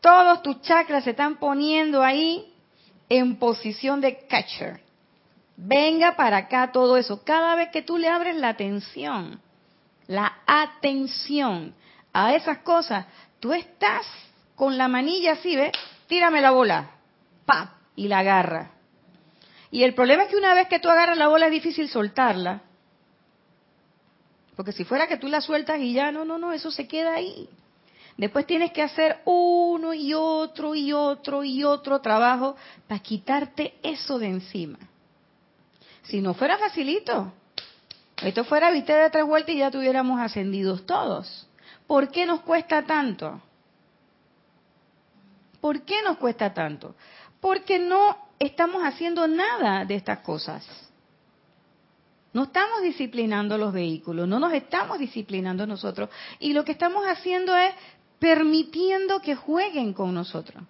Todos tus chakras se están poniendo ahí en posición de catcher. Venga para acá todo eso. Cada vez que tú le abres la atención, la atención a esas cosas, tú estás con la manilla así, ¿ves? Tírame la bola. ¡Pap! Y la agarra. Y el problema es que una vez que tú agarras la bola es difícil soltarla. Porque si fuera que tú la sueltas y ya, no, no, no, eso se queda ahí. Después tienes que hacer uno y otro y otro y otro trabajo para quitarte eso de encima. Si no fuera facilito, esto fuera viste de tres vueltas y ya tuviéramos ascendidos todos. ¿Por qué nos cuesta tanto? ¿Por qué nos cuesta tanto? Porque no estamos haciendo nada de estas cosas. No estamos disciplinando los vehículos, no nos estamos disciplinando nosotros. Y lo que estamos haciendo es permitiendo que jueguen con nosotros.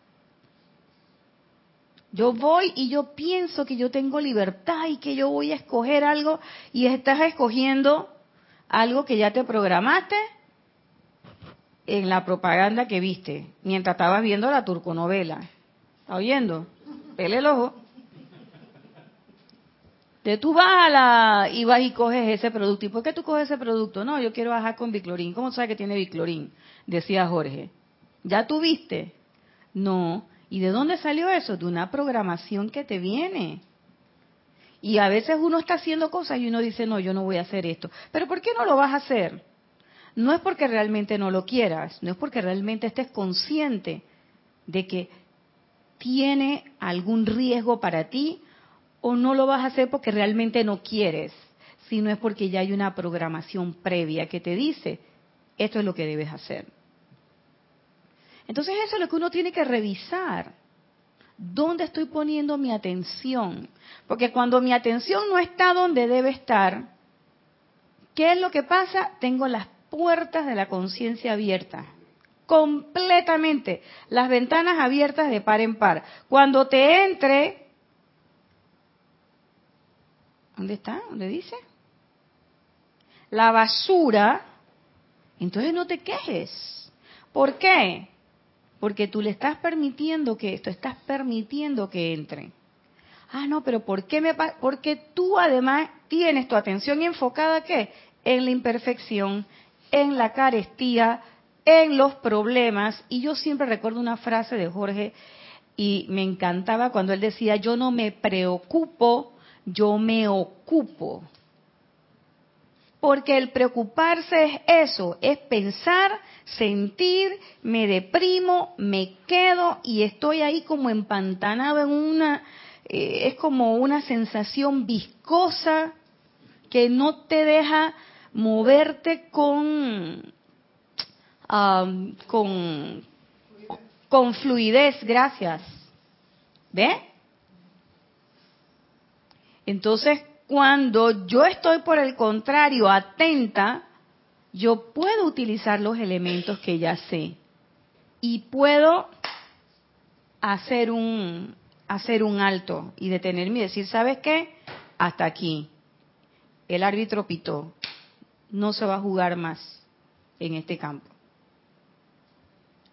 Yo voy y yo pienso que yo tengo libertad y que yo voy a escoger algo y estás escogiendo algo que ya te programaste en la propaganda que viste mientras estabas viendo la turconovela. ¿Está oyendo? Pele el ojo. De tú vas a la y vas y coges ese producto. ¿Y por qué tú coges ese producto? No, yo quiero bajar con Biclorín. ¿Cómo sabes que tiene Biclorín? Decía Jorge. ¿Ya tuviste? No. ¿Y de dónde salió eso? De una programación que te viene. Y a veces uno está haciendo cosas y uno dice, no, yo no voy a hacer esto. Pero ¿por qué no lo vas a hacer? No es porque realmente no lo quieras, no es porque realmente estés consciente de que tiene algún riesgo para ti o no lo vas a hacer porque realmente no quieres, sino es porque ya hay una programación previa que te dice, esto es lo que debes hacer. Entonces eso es lo que uno tiene que revisar. ¿Dónde estoy poniendo mi atención? Porque cuando mi atención no está donde debe estar, ¿qué es lo que pasa? Tengo las puertas de la conciencia abiertas, completamente, las ventanas abiertas de par en par. Cuando te entre ¿Dónde está? ¿Dónde dice? La basura. Entonces no te quejes. ¿Por qué? Porque tú le estás permitiendo que esto, estás permitiendo que entre. Ah, no, pero ¿por qué me Porque tú además tienes tu atención enfocada ¿qué? En la imperfección, en la carestía, en los problemas. Y yo siempre recuerdo una frase de Jorge y me encantaba cuando él decía, yo no me preocupo yo me ocupo. Porque el preocuparse es eso, es pensar, sentir, me deprimo, me quedo y estoy ahí como empantanado en una, eh, es como una sensación viscosa que no te deja moverte con, con, con fluidez, gracias. ¿Ve? Entonces, cuando yo estoy por el contrario atenta, yo puedo utilizar los elementos que ya sé y puedo hacer un hacer un alto y detenerme y decir, ¿sabes qué? Hasta aquí. El árbitro pitó. No se va a jugar más en este campo.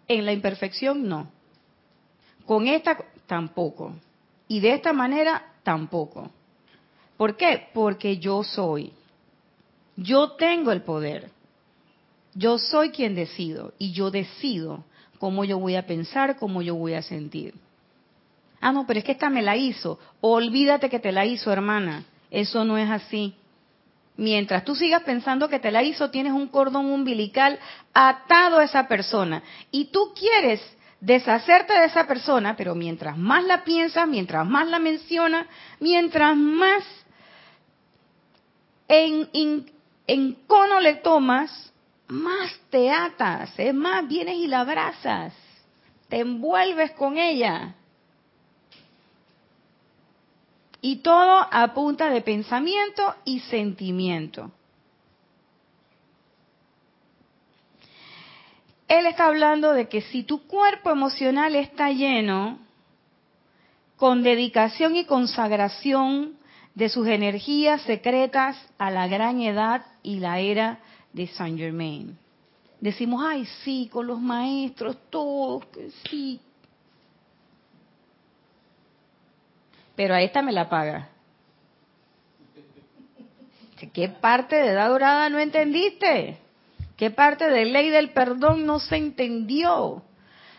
En la imperfección no. Con esta tampoco. Y de esta manera tampoco. ¿Por qué? Porque yo soy. Yo tengo el poder. Yo soy quien decido y yo decido cómo yo voy a pensar, cómo yo voy a sentir. Ah, no, pero es que esta me la hizo. Olvídate que te la hizo, hermana. Eso no es así. Mientras tú sigas pensando que te la hizo, tienes un cordón umbilical atado a esa persona. Y tú quieres deshacerte de esa persona, pero mientras más la piensas, mientras más la mencionas, mientras más en, en, cono le tomas, más te atas, más, vienes y la abrazas, te envuelves con ella. Y todo a punta de pensamiento y sentimiento. él está hablando de que si tu cuerpo emocional está lleno con dedicación y consagración de sus energías secretas a la gran edad y la era de Saint Germain. Decimos, ay, sí, con los maestros, todos, que sí. Pero a esta me la paga. ¿Qué parte de edad dorada no entendiste? ¿Qué parte de ley del perdón no se entendió?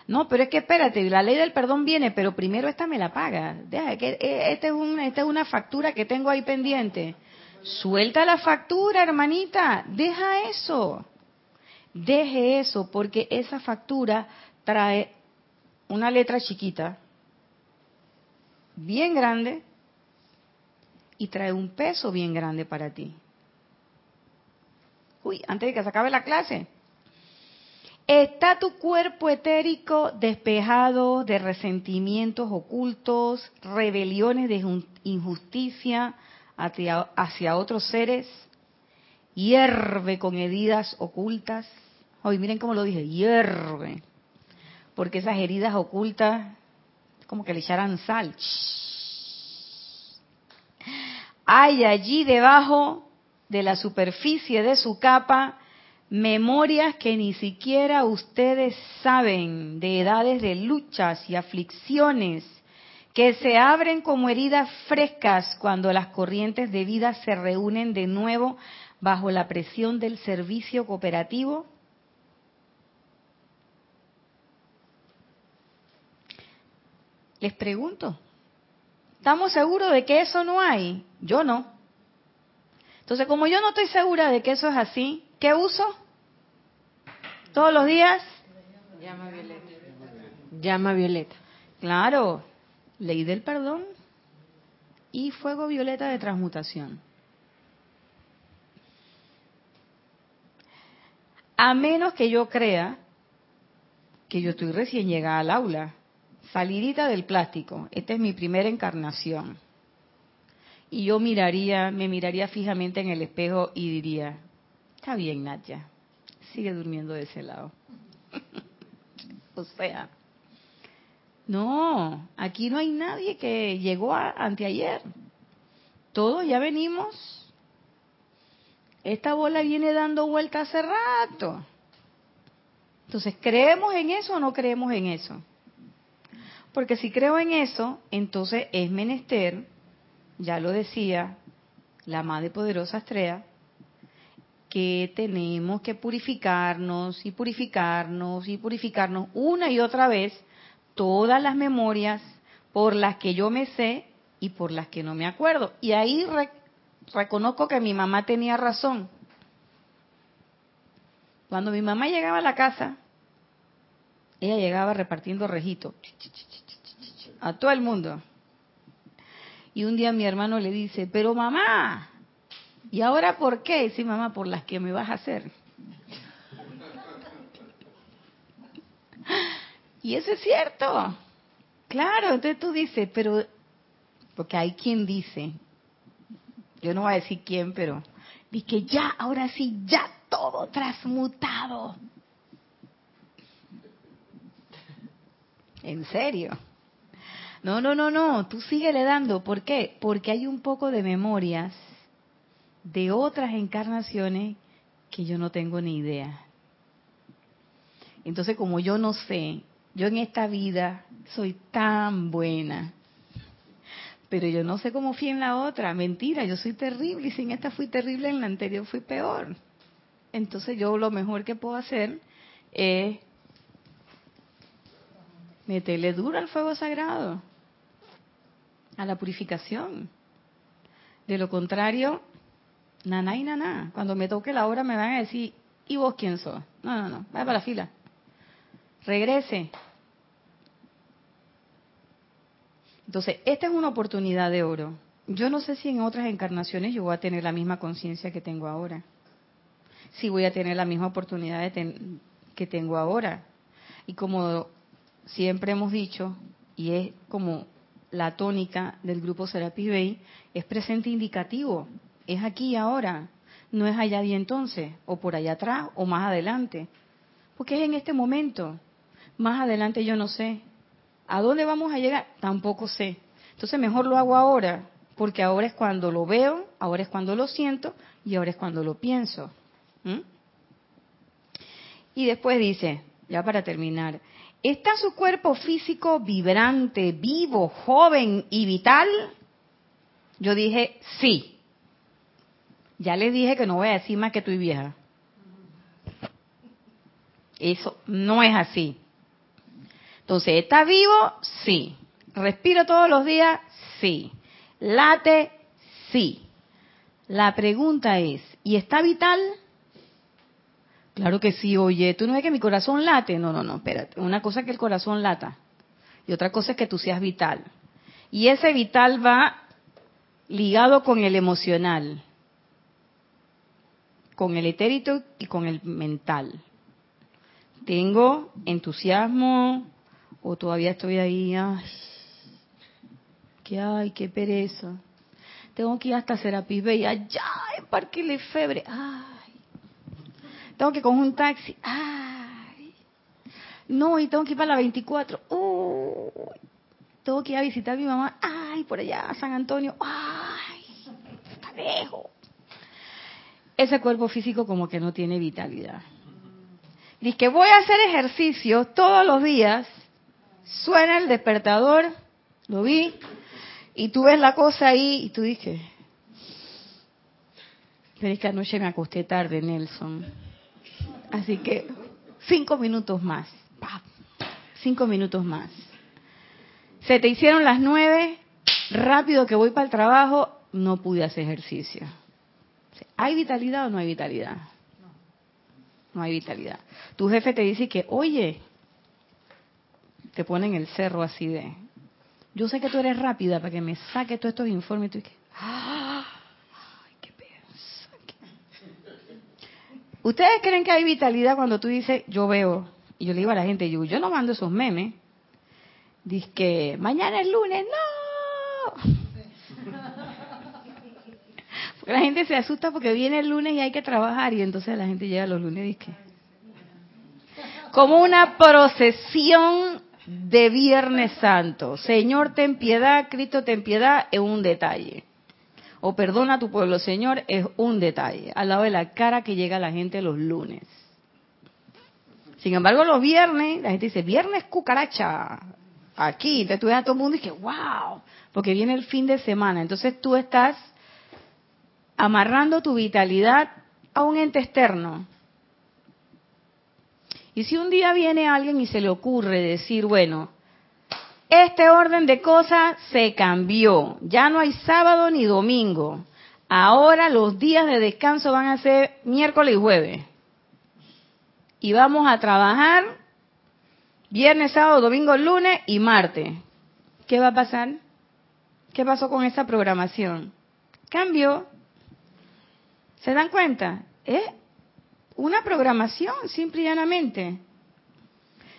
No, pero es que espérate, la ley del perdón viene, pero primero esta me la paga. Deja que eh, esta es una, esta es una factura que tengo ahí pendiente. Suelta la factura, hermanita. Deja eso. Deje eso, porque esa factura trae una letra chiquita, bien grande, y trae un peso bien grande para ti. Uy, antes de que se acabe la clase. Está tu cuerpo etérico despejado de resentimientos ocultos, rebeliones de injusticia hacia, otros seres, hierve con heridas ocultas. Hoy miren cómo lo dije, hierve. Porque esas heridas ocultas, como que le echaran sal. Hay allí debajo de la superficie de su capa memorias que ni siquiera ustedes saben de edades de luchas y aflicciones que se abren como heridas frescas cuando las corrientes de vida se reúnen de nuevo bajo la presión del servicio cooperativo? Les pregunto, ¿estamos seguros de que eso no hay? Yo no. Entonces, como yo no estoy segura de que eso es así, ¿qué uso? Todos los días. Llama Violeta. Llama Violeta. Claro, ley del perdón y fuego violeta de transmutación. A menos que yo crea que yo estoy recién llegada al aula, salidita del plástico, esta es mi primera encarnación y yo miraría, me miraría fijamente en el espejo y diría, está bien Nadia, sigue durmiendo de ese lado. [LAUGHS] o sea, no, aquí no hay nadie que llegó a, anteayer. Todos ya venimos. Esta bola viene dando vuelta hace rato. Entonces, ¿creemos en eso o no creemos en eso? Porque si creo en eso, entonces es menester ya lo decía la Madre Poderosa Estrella, que tenemos que purificarnos y purificarnos y purificarnos una y otra vez todas las memorias por las que yo me sé y por las que no me acuerdo. Y ahí reconozco que mi mamá tenía razón. Cuando mi mamá llegaba a la casa, ella llegaba repartiendo rejito a todo el mundo. Y un día mi hermano le dice, pero mamá, ¿y ahora por qué? Sí, mamá, por las que me vas a hacer. Y eso es cierto. Claro, entonces tú dices, pero, porque hay quien dice, yo no voy a decir quién, pero, que ya, ahora sí, ya todo transmutado. En serio. No, no, no, no, tú síguele dando. ¿Por qué? Porque hay un poco de memorias de otras encarnaciones que yo no tengo ni idea. Entonces, como yo no sé, yo en esta vida soy tan buena, pero yo no sé cómo fui en la otra. Mentira, yo soy terrible y si en esta fui terrible, en la anterior fui peor. Entonces yo lo mejor que puedo hacer es meterle duro al fuego sagrado a la purificación. De lo contrario, naná y naná. Cuando me toque la hora me van a decir, ¿y vos quién sos? No, no, no, vaya para la fila. Regrese. Entonces, esta es una oportunidad de oro. Yo no sé si en otras encarnaciones yo voy a tener la misma conciencia que tengo ahora. Si voy a tener la misma oportunidad que tengo ahora. Y como siempre hemos dicho, y es como la tónica del grupo Serapis Bay es presente indicativo, es aquí ahora, no es allá y entonces, o por allá atrás, o más adelante. Porque es en este momento. Más adelante yo no sé. ¿A dónde vamos a llegar? Tampoco sé. Entonces mejor lo hago ahora, porque ahora es cuando lo veo, ahora es cuando lo siento y ahora es cuando lo pienso. ¿Mm? Y después dice, ya para terminar, ¿está su cuerpo físico vibrante, vivo, joven y vital? Yo dije, sí. Ya les dije que no voy a decir más que estoy vieja. Eso no es así. Entonces, ¿está vivo? Sí. ¿Respiro todos los días? Sí. ¿Late? Sí. La pregunta es, ¿y está vital? Claro que sí, oye, ¿tú no ves que mi corazón late? No, no, no, espérate. Una cosa es que el corazón lata y otra cosa es que tú seas vital. Y ese vital va ligado con el emocional, con el etérito y con el mental. Tengo entusiasmo o todavía estoy ahí, ay, que ay, qué pereza. Tengo que ir hasta Serapis Bay, allá en Parque Lefebre, ay. Tengo que coger un taxi, ay. No, y tengo que ir para la 24, uy. Tengo que ir a visitar a mi mamá, ay, por allá, San Antonio, ay, está lejos. Ese cuerpo físico como que no tiene vitalidad. Dice que voy a hacer ejercicio todos los días, suena el despertador, lo vi, y tú ves la cosa ahí y tú dices, pero es que anoche me acosté tarde, Nelson. Así que cinco minutos más, cinco minutos más. Se te hicieron las nueve, rápido que voy para el trabajo, no pude hacer ejercicio. ¿Hay vitalidad o no hay vitalidad? No hay vitalidad. Tu jefe te dice que, oye, te ponen el cerro así de, yo sé que tú eres rápida para que me saques todos estos informes. Y tú dices, ¡ay, qué! ¿Ustedes creen que hay vitalidad cuando tú dices, yo veo? Y yo le digo a la gente, yo, yo no mando esos memes. Dice que mañana es lunes, no. La gente se asusta porque viene el lunes y hay que trabajar y entonces la gente llega los lunes y dice como una procesión de Viernes Santo. Señor, ten piedad, Cristo, ten piedad, es un detalle. O perdona a tu pueblo, Señor, es un detalle. Al lado de la cara que llega la gente los lunes. Sin embargo, los viernes, la gente dice, viernes cucaracha. Aquí, entonces tú ves a todo el mundo y dices, wow, porque viene el fin de semana. Entonces tú estás amarrando tu vitalidad a un ente externo. Y si un día viene alguien y se le ocurre decir, bueno, este orden de cosas se cambió, ya no hay sábado ni domingo, ahora los días de descanso van a ser miércoles y jueves. Y vamos a trabajar viernes, sábado, domingo, lunes y martes. ¿Qué va a pasar? ¿Qué pasó con esa programación? Cambió. ¿Se dan cuenta? Es una programación, simple y llanamente.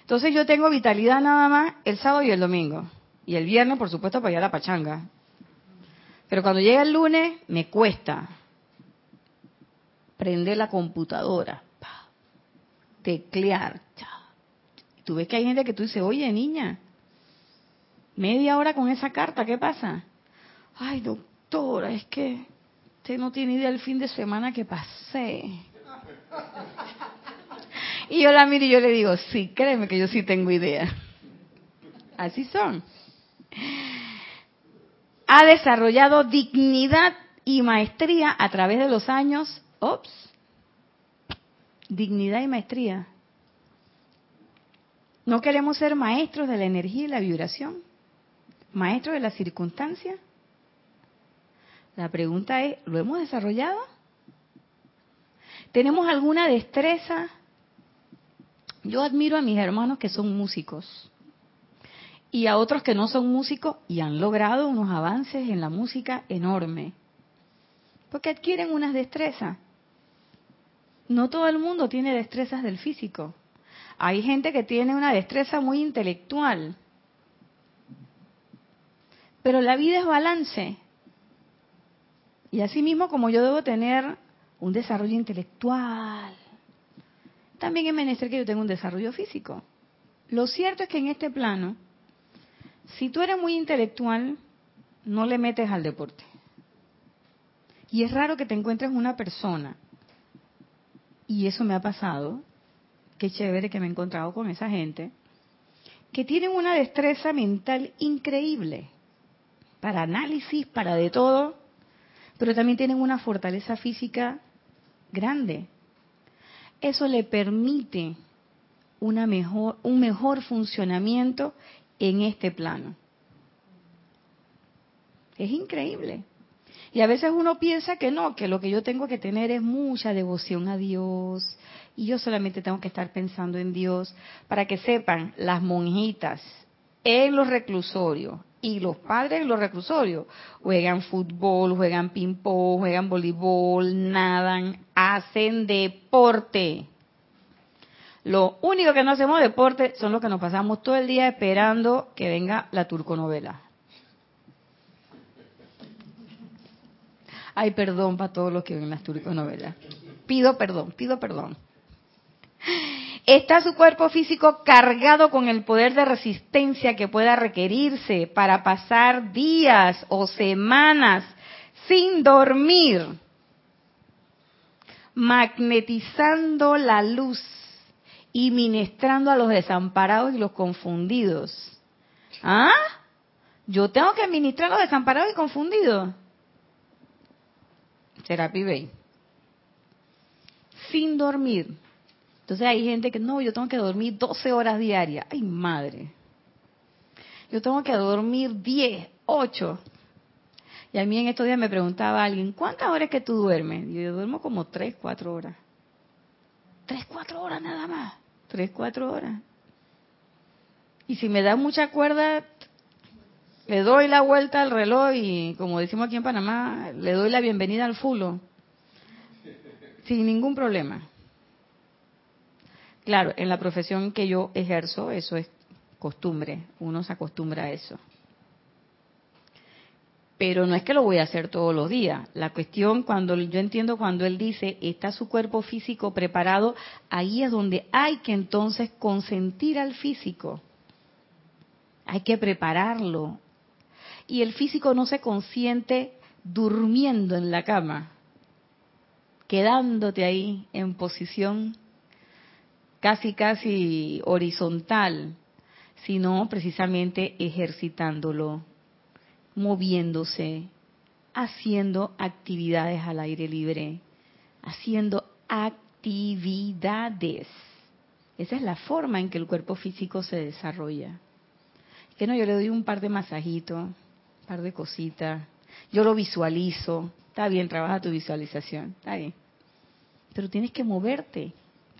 Entonces yo tengo vitalidad nada más el sábado y el domingo. Y el viernes, por supuesto, para ir a la pachanga. Pero cuando llega el lunes, me cuesta prender la computadora, teclear. Y tú ves que hay gente que tú dices, oye, niña, media hora con esa carta, ¿qué pasa? Ay, doctora, es que usted no tiene idea del fin de semana que pasé. Y yo la miro y yo le digo, sí, créeme que yo sí tengo idea. Así son. Ha desarrollado dignidad y maestría a través de los años. Ops. Dignidad y maestría. ¿No queremos ser maestros de la energía y la vibración? ¿Maestros de la circunstancia? La pregunta es, ¿lo hemos desarrollado? ¿Tenemos alguna destreza? Yo admiro a mis hermanos que son músicos y a otros que no son músicos y han logrado unos avances en la música enorme. Porque adquieren unas destrezas. No todo el mundo tiene destrezas del físico. Hay gente que tiene una destreza muy intelectual. Pero la vida es balance. Y así mismo como yo debo tener un desarrollo intelectual, también es menester que yo tenga un desarrollo físico. Lo cierto es que en este plano, si tú eres muy intelectual, no le metes al deporte. Y es raro que te encuentres una persona, y eso me ha pasado, qué chévere que me he encontrado con esa gente, que tienen una destreza mental increíble para análisis, para de todo, pero también tienen una fortaleza física grande. Eso le permite una mejor, un mejor funcionamiento en este plano. Es increíble. Y a veces uno piensa que no, que lo que yo tengo que tener es mucha devoción a Dios. Y yo solamente tengo que estar pensando en Dios. Para que sepan, las monjitas en los reclusorios y los padres en los reclusorios juegan fútbol, juegan ping-pong, juegan voleibol, nadan, hacen deporte. Lo único que no hacemos deporte son los que nos pasamos todo el día esperando que venga la turconovela. Ay, perdón para todos los que ven las turconovelas. Pido perdón, pido perdón. Está su cuerpo físico cargado con el poder de resistencia que pueda requerirse para pasar días o semanas sin dormir, magnetizando la luz y ministrando a los desamparados y los confundidos. ¿Ah? Yo tengo que ministrar a los desamparados y confundidos. Serapis Bay. Sin dormir. Entonces hay gente que no, yo tengo que dormir 12 horas diarias. Ay, madre. Yo tengo que dormir 10, 8. Y a mí en estos días me preguntaba alguien, ¿cuántas horas que tú duermes? Y yo duermo como 3, 4 horas. 3, 4 horas nada más. 3, 4 horas. Y si me da mucha cuerda, le doy la vuelta al reloj y, como decimos aquí en Panamá, le doy la bienvenida al fulo. Sin ningún problema. Claro, en la profesión que yo ejerzo, eso es costumbre, uno se acostumbra a eso. Pero no es que lo voy a hacer todos los días. La cuestión, cuando yo entiendo cuando él dice, está su cuerpo físico preparado, ahí es donde hay que entonces consentir al físico. Hay que prepararlo. Y el físico no se consiente durmiendo en la cama, quedándote ahí en posición casi, casi horizontal, sino precisamente ejercitándolo, moviéndose, haciendo actividades al aire libre, haciendo actividades. Esa es la forma en que el cuerpo físico se desarrolla. Que no, yo le doy un par de masajitos, un par de cositas, yo lo visualizo, está bien, trabaja tu visualización, está bien. Pero tienes que moverte,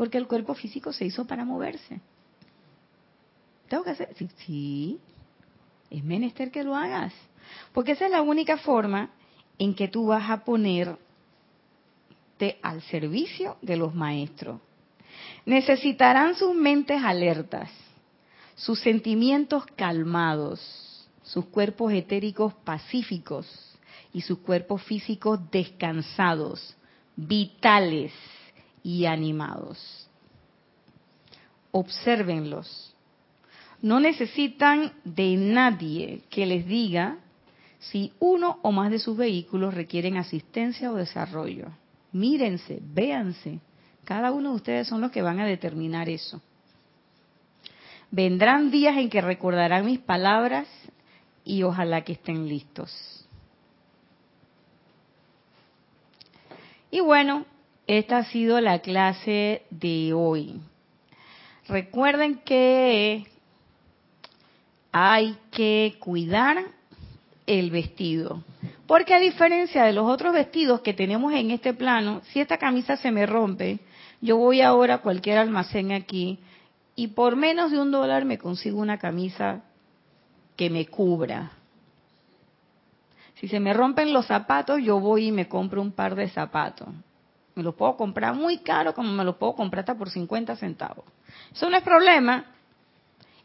porque el cuerpo físico se hizo para moverse. ¿Tengo que hacer? Sí, es menester que lo hagas. Porque esa es la única forma en que tú vas a ponerte al servicio de los maestros. Necesitarán sus mentes alertas, sus sentimientos calmados, sus cuerpos etéricos pacíficos y sus cuerpos físicos descansados, vitales y animados. Obsérvenlos. No necesitan de nadie que les diga si uno o más de sus vehículos requieren asistencia o desarrollo. Mírense, véanse. Cada uno de ustedes son los que van a determinar eso. Vendrán días en que recordarán mis palabras y ojalá que estén listos. Y bueno, esta ha sido la clase de hoy. Recuerden que hay que cuidar el vestido. Porque a diferencia de los otros vestidos que tenemos en este plano, si esta camisa se me rompe, yo voy ahora a cualquier almacén aquí y por menos de un dólar me consigo una camisa que me cubra. Si se me rompen los zapatos, yo voy y me compro un par de zapatos. Me los puedo comprar muy caro como me los puedo comprar hasta por 50 centavos. Eso no es problema.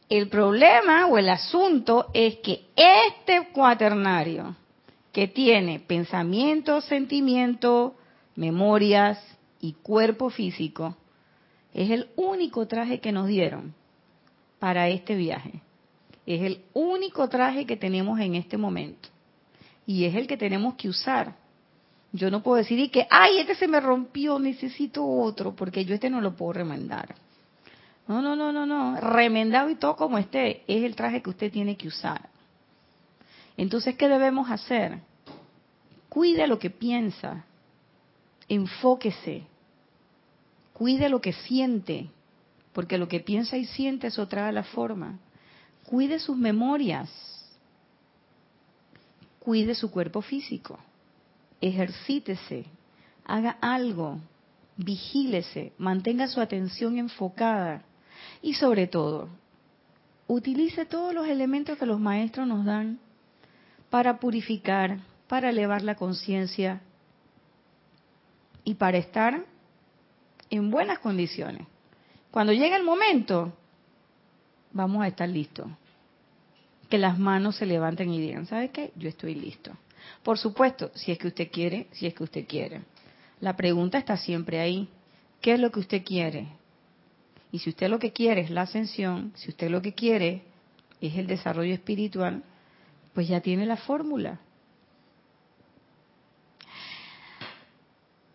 El problema o el asunto es que este cuaternario que tiene pensamiento, sentimiento, memorias y cuerpo físico, Es el único traje que nos dieron para este viaje. Es el único traje que tenemos en este momento. Y es el que tenemos que usar. Yo no puedo decir y que, ay, este se me rompió, necesito otro, porque yo este no lo puedo remendar. No, no, no, no, no. Remendado y todo como esté, es el traje que usted tiene que usar. Entonces, ¿qué debemos hacer? Cuide lo que piensa, enfóquese, cuide lo que siente, porque lo que piensa y siente eso trae la forma. Cuide sus memorias, cuide su cuerpo físico, ejercítese, haga algo, vigílese, mantenga su atención enfocada y sobre todo, utilice todos los elementos que los maestros nos dan para purificar, para elevar la conciencia y para estar en buenas condiciones. Cuando llegue el momento, vamos a estar listos. Que las manos se levanten y digan, ¿sabe qué? Yo estoy listo. Por supuesto, si es que usted quiere, si es que usted quiere. La pregunta está siempre ahí. ¿Qué es lo que usted quiere? Y si usted lo que quiere es la ascensión, si usted lo que quiere es el desarrollo espiritual, pues ya tiene la fórmula.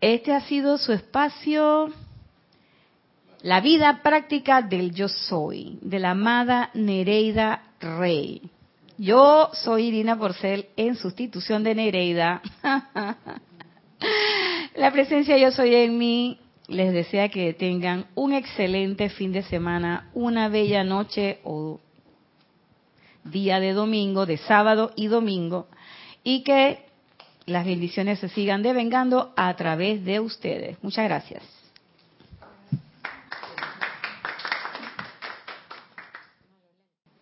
Este ha sido su espacio, la vida práctica del yo soy, de la amada Nereida Rey. Yo soy Irina Porcel en sustitución de Nereida. [LAUGHS] la presencia yo soy en mí les desea que tengan un excelente fin de semana, una bella noche o día de domingo, de sábado y domingo, y que las bendiciones se sigan devengando a través de ustedes. Muchas gracias.